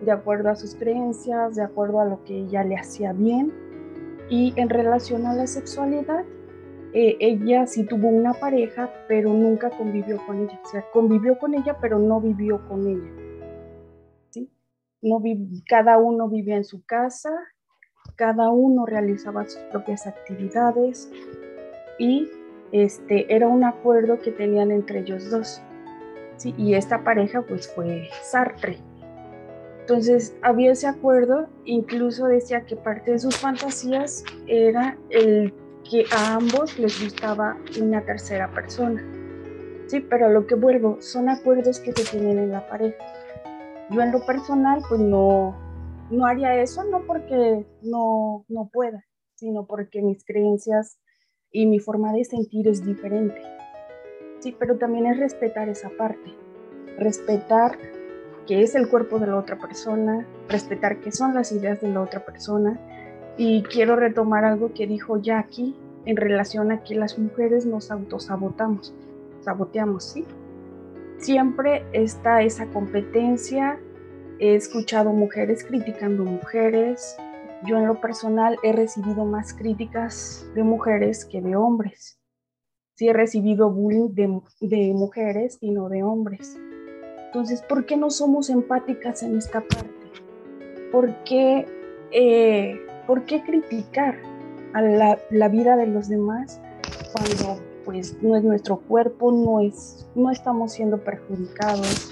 de acuerdo a sus creencias, de acuerdo a lo que ella le hacía bien. Y en relación a la sexualidad, eh, ella sí tuvo una pareja, pero nunca convivió con ella. O sea, convivió con ella, pero no vivió con ella. ¿sí? No cada uno vivía en su casa, cada uno realizaba sus propias actividades y este, era un acuerdo que tenían entre ellos dos. ¿sí? Y esta pareja pues fue Sartre. Entonces había ese acuerdo, incluso decía que parte de sus fantasías era el que a ambos les gustaba una tercera persona. Sí, pero lo que vuelvo son acuerdos que se tienen en la pareja. Yo en lo personal pues no, no haría eso, no porque no, no pueda, sino porque mis creencias y mi forma de sentir es diferente. Sí, pero también es respetar esa parte, respetar que es el cuerpo de la otra persona, respetar qué son las ideas de la otra persona. Y quiero retomar algo que dijo Jackie en relación a que las mujeres nos autosabotamos, saboteamos, ¿sí? Siempre está esa competencia. He escuchado mujeres criticando mujeres. Yo en lo personal he recibido más críticas de mujeres que de hombres. Sí he recibido bullying de, de mujeres y no de hombres. Entonces, ¿por qué no somos empáticas en esta parte? ¿Por qué, eh, ¿por qué criticar a la, vida de los demás cuando pues no es nuestro cuerpo, no, es, no estamos siendo perjudicados?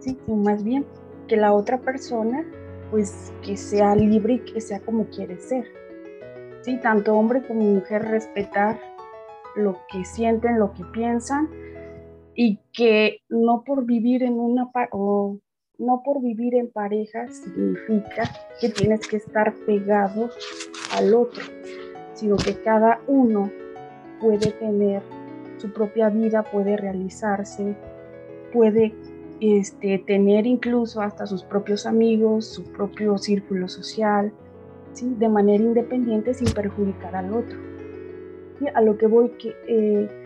¿sí? más bien que la otra persona pues que sea libre y que sea como quiere ser. ¿sí? Tanto hombre como mujer respetar lo que sienten, lo que piensan y que no por vivir en una o no por vivir en pareja significa que tienes que estar pegado al otro, sino que cada uno puede tener su propia vida, puede realizarse, puede este, tener incluso hasta sus propios amigos, su propio círculo social, ¿sí? de manera independiente sin perjudicar al otro. A lo que voy que eh,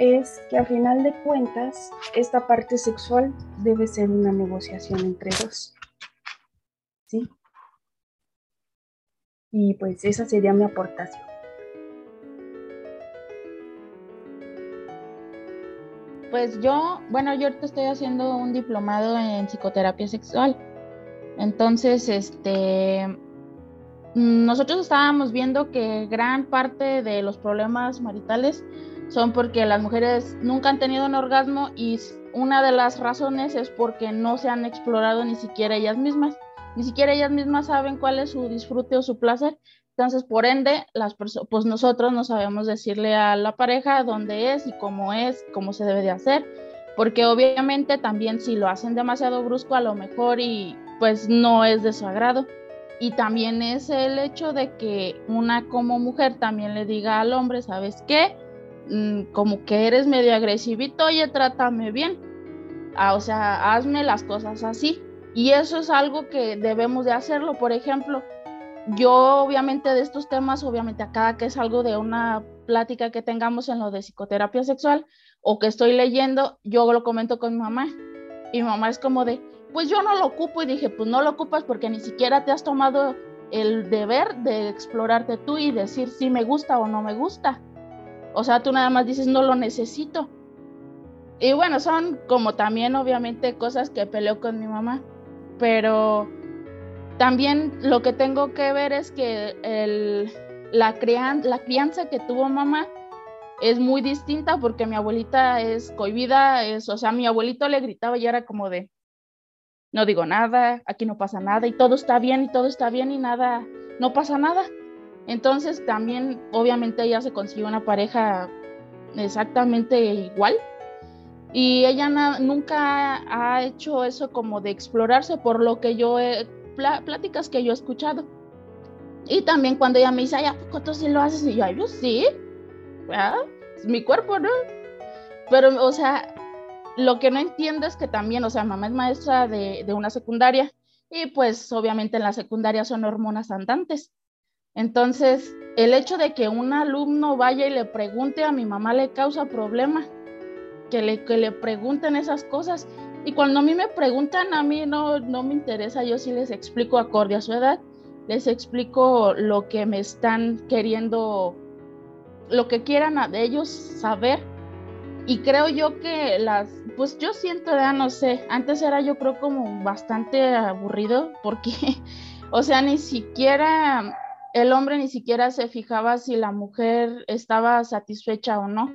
es que a final de cuentas esta parte sexual debe ser una negociación entre dos. ¿Sí? Y pues esa sería mi aportación. Pues yo, bueno, yo ahorita estoy haciendo un diplomado en psicoterapia sexual. Entonces, este, nosotros estábamos viendo que gran parte de los problemas maritales son porque las mujeres nunca han tenido un orgasmo y una de las razones es porque no se han explorado ni siquiera ellas mismas. Ni siquiera ellas mismas saben cuál es su disfrute o su placer. Entonces, por ende, las pues nosotros no sabemos decirle a la pareja dónde es y cómo es, cómo se debe de hacer, porque obviamente también si lo hacen demasiado brusco, a lo mejor y pues no es de su agrado. Y también es el hecho de que una como mujer también le diga al hombre, ¿sabes qué? Mm, como que eres medio agresivito, oye, trátame bien. Ah, o sea, hazme las cosas así. Y eso es algo que debemos de hacerlo. Por ejemplo, yo obviamente de estos temas, obviamente acá que es algo de una plática que tengamos en lo de psicoterapia sexual o que estoy leyendo, yo lo comento con mi mamá. Y mi mamá es como de, pues yo no lo ocupo y dije, pues no lo ocupas porque ni siquiera te has tomado el deber de explorarte tú y decir si me gusta o no me gusta. O sea, tú nada más dices, no lo necesito. Y bueno, son como también obviamente cosas que peleo con mi mamá, pero también lo que tengo que ver es que la, la crianza que tuvo mamá es muy distinta porque mi abuelita es cohibida, es, o sea, mi abuelito le gritaba y era como de, no digo nada, aquí no pasa nada y todo está bien y todo está bien y nada, no pasa nada. Entonces también obviamente ella se consiguió una pareja exactamente igual y ella nunca ha hecho eso como de explorarse por lo que yo he, pláticas que yo he escuchado. Y también cuando ella me dice, ay, ¿a poco tú sí lo haces? Y yo, ay, yo sí, es mi cuerpo, ¿no? Pero, o sea, lo que no entiendo es que también, o sea, mamá es maestra de, de una secundaria y pues obviamente en la secundaria son hormonas andantes. Entonces, el hecho de que un alumno vaya y le pregunte a mi mamá le causa problema, que le, que le pregunten esas cosas. Y cuando a mí me preguntan, a mí no, no me interesa, yo sí les explico acorde a su edad, les explico lo que me están queriendo, lo que quieran de ellos saber. Y creo yo que las, pues yo siento, ya no sé, antes era yo creo como bastante aburrido porque, o sea, ni siquiera el hombre ni siquiera se fijaba si la mujer estaba satisfecha o no.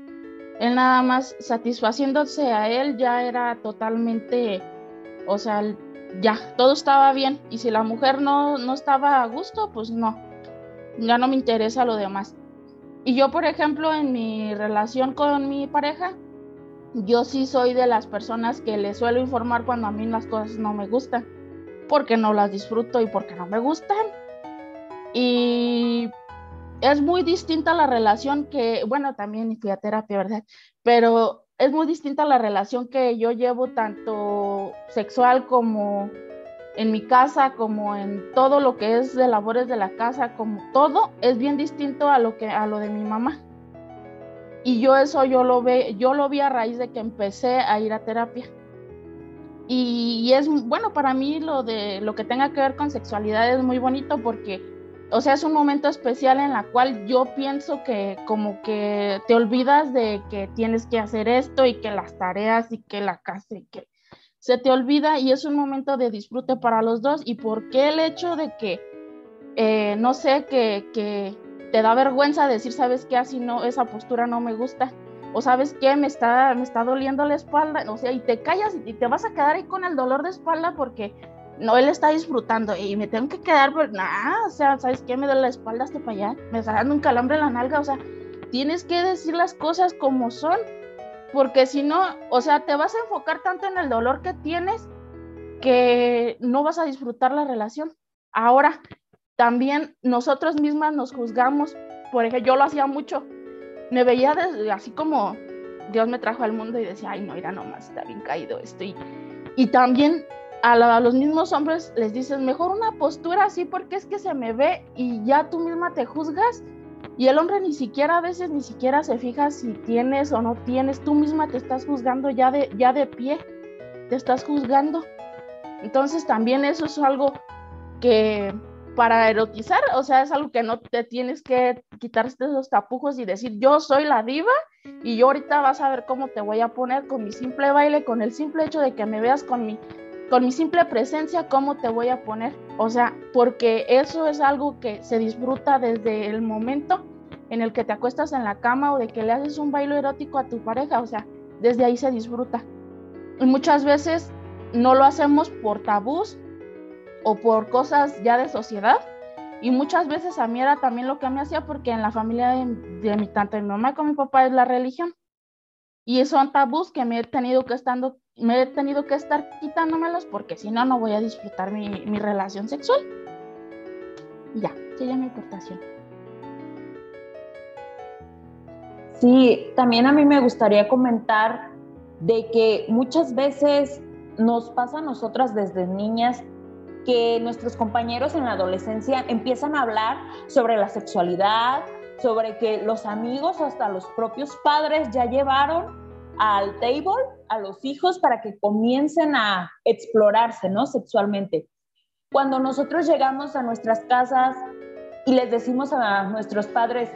Él nada más satisfaciéndose a él ya era totalmente, o sea, ya, todo estaba bien. Y si la mujer no, no estaba a gusto, pues no, ya no me interesa lo demás. Y yo, por ejemplo, en mi relación con mi pareja, yo sí soy de las personas que le suelo informar cuando a mí las cosas no me gustan, porque no las disfruto y porque no me gustan. Y es muy distinta la relación que, bueno, también fui a terapia, ¿verdad? Pero es muy distinta la relación que yo llevo tanto sexual como en mi casa, como en todo lo que es de labores de la casa, como todo es bien distinto a lo que a lo de mi mamá. Y yo eso yo lo ve, yo lo vi a raíz de que empecé a ir a terapia. Y, y es bueno para mí lo de lo que tenga que ver con sexualidad es muy bonito porque o sea, es un momento especial en la cual yo pienso que como que te olvidas de que tienes que hacer esto y que las tareas y que la casa y que se te olvida y es un momento de disfrute para los dos. ¿Y por qué el hecho de que, eh, no sé, que, que, te da vergüenza decir, sabes qué, así no, esa postura no me gusta? O sabes qué, me está, me está doliendo la espalda, o sea, y te callas y te vas a quedar ahí con el dolor de espalda porque no, él está disfrutando y me tengo que quedar, por nada, o sea, ¿sabes qué? Me duele la espalda hasta para allá, me está dando un calambre en la nalga, o sea, tienes que decir las cosas como son, porque si no, o sea, te vas a enfocar tanto en el dolor que tienes que no vas a disfrutar la relación. Ahora, también nosotros mismas nos juzgamos, por ejemplo, yo lo hacía mucho, me veía así como Dios me trajo al mundo y decía, ay, no, mira nomás, está bien caído esto. Y también a, los mismos hombres les dices, mejor una postura así porque es que se me ve y ya tú misma te juzgas y el hombre ni siquiera a veces ni siquiera se fija si tienes o no tienes, tú misma te estás juzgando ya de, ya de pie, te estás juzgando. Entonces también eso es algo que para erotizar, o sea, es algo que no te tienes que quitarte esos tapujos y decir, yo soy la diva y yo ahorita vas a ver cómo te voy a poner con mi simple baile, con el simple hecho de que me veas con mi con mi simple presencia, ¿cómo te voy a poner? O sea, porque eso es algo que se disfruta desde el momento en el que te acuestas en la cama o de que le haces un baile erótico a tu pareja, o sea, desde ahí se disfruta. Y muchas veces no lo hacemos por tabús o por cosas ya de sociedad. Y muchas veces a mí era también lo que me hacía porque en la familia de, mi tanto mi mamá con mi papá es la religión. Y son tabús que me he tenido que estando me he tenido que estar quitándomelos porque si no, no voy a disfrutar mi, mi relación sexual. ya, sería mi aportación. Sí, también a mí me gustaría comentar de que muchas veces nos pasa a nosotras desde niñas que nuestros compañeros en la adolescencia empiezan a hablar sobre la sexualidad, sobre que los amigos, hasta los propios padres ya llevaron al table a los hijos para que comiencen a explorarse, ¿no? Sexualmente. Cuando nosotros llegamos a nuestras casas y les decimos a nuestros padres,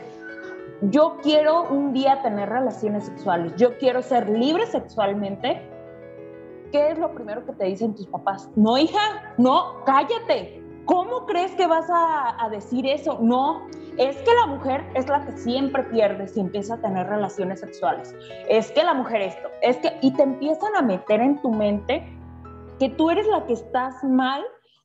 yo quiero un día tener relaciones sexuales, yo quiero ser libre sexualmente, ¿qué es lo primero que te dicen tus papás? No, hija, no, cállate. ¿Cómo crees que vas a, a, decir eso? No, es que la mujer es la que siempre pierde si empieza a tener relaciones sexuales. Es que la mujer esto, es que, y te empiezan a meter en tu mente que tú eres la que estás mal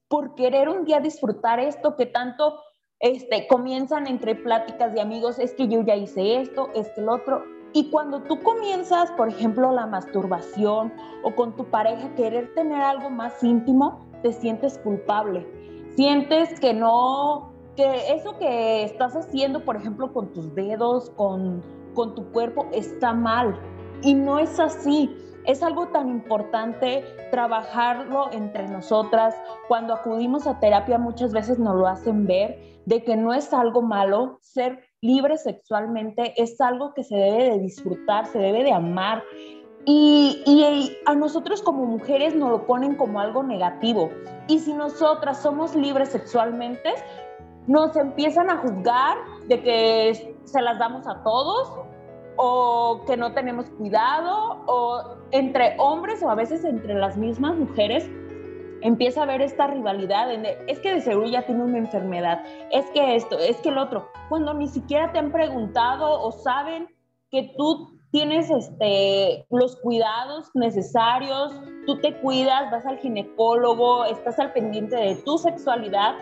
por querer un día disfrutar esto que tanto este, comienzan entre pláticas de amigos, es que yo ya hice esto, es que el otro. Y cuando tú comienzas, por ejemplo, la masturbación o con tu pareja querer tener algo más íntimo, te sientes culpable. Sientes que no, que eso que estás haciendo, por ejemplo, con tus dedos, con, con tu cuerpo, está mal. Y no es así. Es algo tan importante trabajarlo entre nosotras. Cuando acudimos a terapia muchas veces nos lo hacen ver de que no es algo malo ser libre sexualmente, es algo que se debe de disfrutar, se debe de amar. Y, a nosotros como mujeres nos lo ponen como algo negativo. Y si nosotras somos libres sexualmente, nos empiezan a juzgar de que se las damos a todos o que no tenemos cuidado, o entre hombres o a veces entre las mismas mujeres, empieza a haber esta rivalidad es que de seguro ya tiene una enfermedad, es que esto, es que el otro, cuando ni siquiera te han preguntado o saben que tú tienes este, los cuidados necesarios, tú te cuidas, vas al ginecólogo, estás al pendiente de tu sexualidad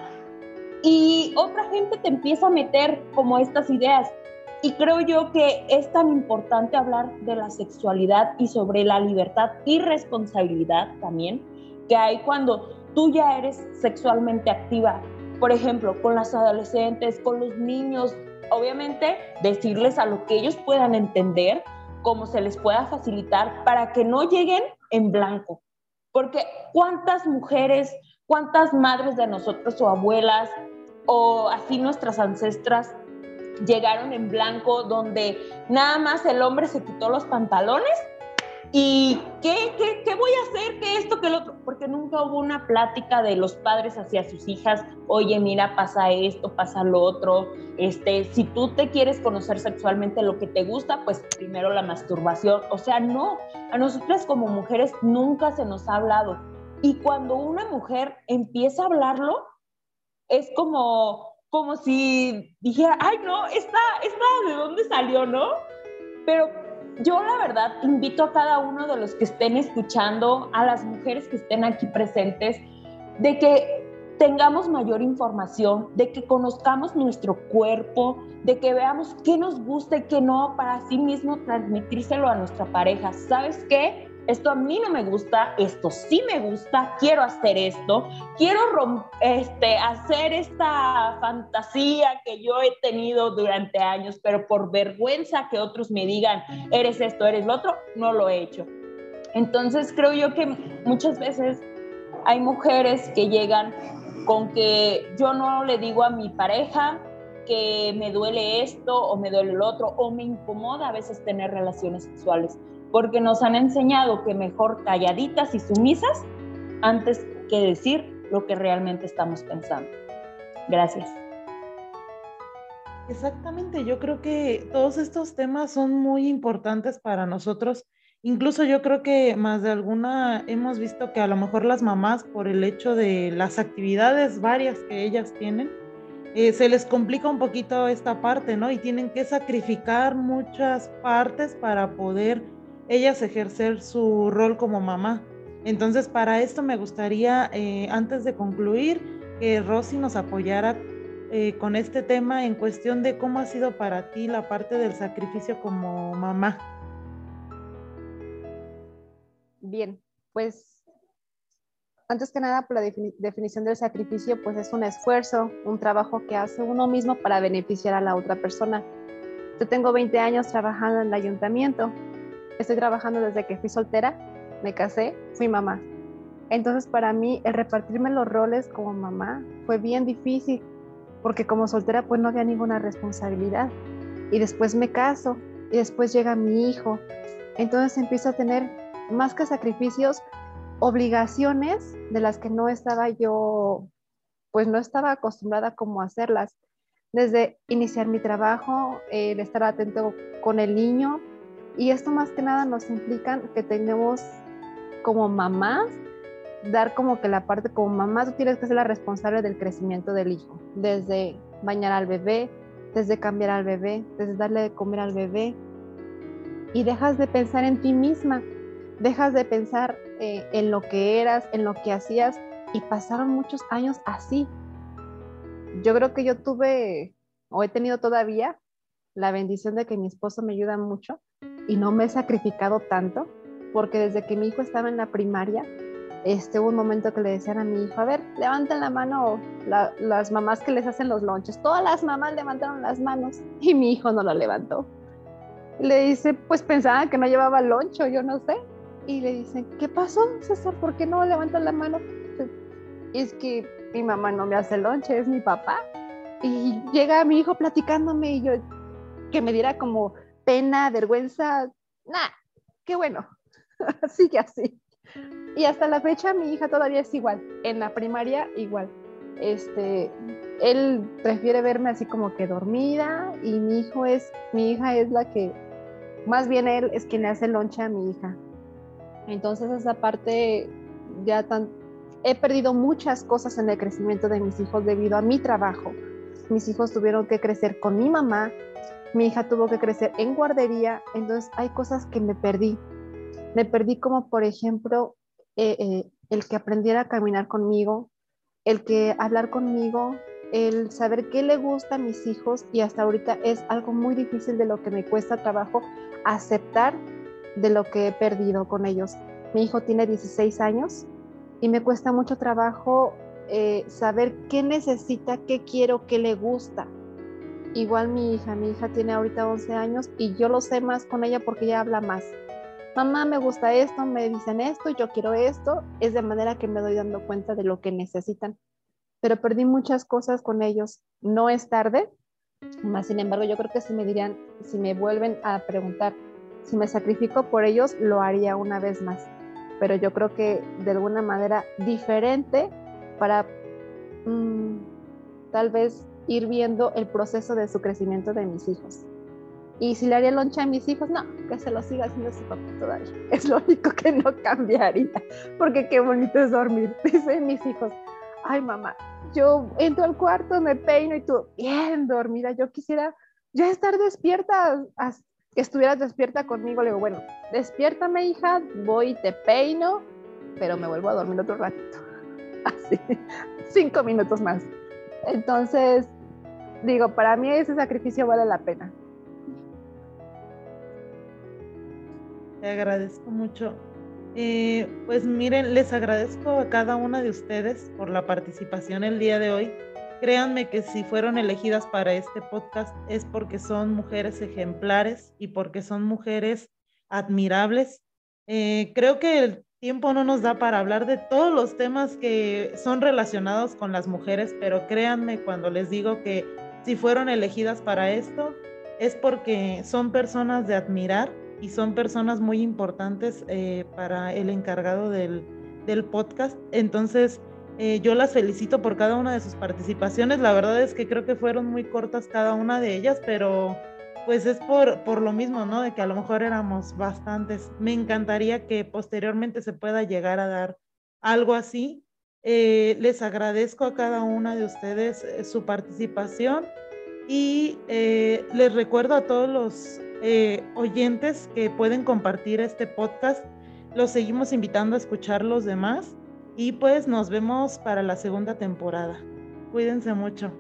y otra gente te empieza a meter como estas ideas y creo yo que es tan importante hablar de la sexualidad y sobre la libertad y responsabilidad también que hay cuando tú ya eres sexualmente activa. Por ejemplo, con las adolescentes, con los niños, obviamente decirles a lo que ellos puedan entender, cómo se les pueda facilitar para que no lleguen en blanco. Porque cuántas mujeres, cuántas madres de nosotros o abuelas o así nuestras ancestras llegaron en blanco, donde nada más el hombre se quitó los pantalones y ¿qué, qué, qué voy a hacer? ¿Qué esto? ¿Qué el otro? Porque nunca hubo una plática de los padres hacia sus hijas, oye, mira, pasa esto, pasa lo otro, este, si tú te quieres conocer sexualmente lo que te gusta, pues primero la masturbación, o sea, no, a nosotras como mujeres nunca se nos ha hablado. Y cuando una mujer empieza a hablarlo, es como, como si dijera, ay, no, esta, esta, ¿de dónde salió, no? Pero yo la verdad invito a cada uno de los que estén escuchando, a las mujeres que estén aquí presentes, de que tengamos mayor información, de que conozcamos nuestro cuerpo, de que veamos qué nos gusta y qué no, para así mismo transmitírselo a nuestra pareja. ¿Sabes qué? Esto a mí no me gusta, esto sí me gusta, quiero hacer esto, quiero este, hacer esta fantasía que yo he tenido durante años, pero por vergüenza que otros me digan, eres esto, eres lo otro, no lo he hecho. Entonces creo yo que muchas veces hay mujeres que llegan con que yo no le digo a mi pareja que me duele esto o me duele el otro o me incomoda a veces tener relaciones sexuales porque nos han enseñado que mejor calladitas y sumisas antes que decir lo que realmente estamos pensando. Gracias. Exactamente, yo creo que todos estos temas son muy importantes para nosotros. Incluso yo creo que más de alguna hemos visto que a lo mejor las mamás, por el hecho de las actividades varias que ellas tienen, eh, se les complica un poquito esta parte, ¿no? Y tienen que sacrificar muchas partes para poder ellas ejercer su rol como mamá. Entonces, para esto me gustaría, eh, antes de concluir, que Rosy nos apoyara eh, con este tema en cuestión de cómo ha sido para ti la parte del sacrificio como mamá. Bien, pues antes que nada, por la definición del sacrificio, pues es un esfuerzo, un trabajo que hace uno mismo para beneficiar a la otra persona. Yo tengo 20 años trabajando en el ayuntamiento estoy trabajando desde que fui soltera, me casé, fui mamá. Entonces para mí el repartirme los roles como mamá fue bien difícil, porque como soltera pues no había ninguna responsabilidad. Y después me caso y después llega mi hijo. Entonces empiezo a tener más que sacrificios, obligaciones de las que no estaba yo, pues no estaba acostumbrada como a hacerlas. desde iniciar mi trabajo, el estar atento con el niño. Y esto más que nada nos implica que tenemos como mamás, dar como que la parte como mamá, tú tienes que ser la responsable del crecimiento del hijo, desde bañar al bebé, desde cambiar al bebé, desde darle de comer al bebé. Y dejas de pensar en ti misma, dejas de pensar eh, en lo que eras, en lo que hacías, y pasaron muchos años así. Yo creo que yo tuve, o he tenido todavía, la bendición de que mi esposo me ayuda mucho y no me he sacrificado tanto, porque desde que mi hijo estaba en la primaria, este, hubo un momento que le decían a mi hijo, a ver, levanten la mano las mamás que les hacen los lonches. Todas las mamás levantaron las manos y mi hijo no lo levantó. Le dice, pues pensaba que no llevaba loncho, yo no sé. Y le dicen, ¿qué pasó, César? ¿Por qué no levantan la mano? Es que mi mamá no me hace lonche, es mi papá. Y llega mi hijo platicándome y yo, que me diera como pena, vergüenza, nada, qué bueno, sigue así. Y hasta la fecha mi hija todavía es igual, en la primaria igual. Este, él prefiere verme así como que dormida y mi hijo es, mi hija es la que, más bien él es quien le hace loncha a mi hija. Entonces esa parte ya tan, he perdido muchas cosas en el crecimiento de mis hijos debido a mi trabajo. Mis hijos tuvieron que crecer con mi mamá, mi hija tuvo que crecer en guardería, entonces hay cosas que me perdí. Me perdí como por ejemplo eh, eh, el que aprendiera a caminar conmigo, el que hablar conmigo, el saber qué le gusta a mis hijos y hasta ahorita es algo muy difícil de lo que me cuesta trabajo aceptar de lo que he perdido con ellos. Mi hijo tiene 16 años y me cuesta mucho trabajo eh, saber qué necesita, qué quiero, qué le gusta. Igual mi hija, mi hija tiene ahorita 11 años y yo lo sé más con ella porque ella habla más mamá, me gusta esto, me dicen esto, yo quiero esto, es de manera que me doy dando cuenta de lo que necesitan. Pero perdí muchas cosas con ellos. No es tarde, más sin embargo, yo creo que si me dirían, si me vuelven a preguntar si me sacrifico por ellos, lo haría una vez más. Pero yo creo que de alguna manera diferente para mm, tal vez ir viendo el proceso de su crecimiento de mis hijos. Y si le haría loncha a mis hijos, no, que se lo siga haciendo su papá todavía. Es lo único que no cambiaría, porque qué bonito es dormir. Dicen mis hijos, ay mamá, yo entro al cuarto, me peino y tú, bien dormida, yo quisiera ya estar despierta, que estuvieras despierta conmigo. Le digo, bueno, despiértame hija, voy y te peino, pero me vuelvo a dormir otro ratito. Así, cinco minutos más. Entonces, digo, para mí ese sacrificio vale la pena. Te agradezco mucho. Eh, pues miren, les agradezco a cada una de ustedes por la participación el día de hoy. Créanme que si fueron elegidas para este podcast es porque son mujeres ejemplares y porque son mujeres admirables. Eh, creo que el tiempo no nos da para hablar de todos los temas que son relacionados con las mujeres, pero créanme cuando les digo que si fueron elegidas para esto es porque son personas de admirar y son personas muy importantes eh, para el encargado del, podcast. Entonces, eh, yo las felicito por cada una de sus participaciones. La verdad es que creo que fueron muy cortas cada una de ellas, pero pues es por, por lo mismo, ¿no? De que a lo mejor éramos bastantes. Me encantaría que posteriormente se pueda llegar a dar algo así. Eh, les agradezco a cada una de ustedes su participación y les recuerdo a todos los eh, oyentes que pueden compartir este podcast. Los seguimos invitando a escuchar los demás y pues nos vemos para la segunda temporada. Cuídense mucho.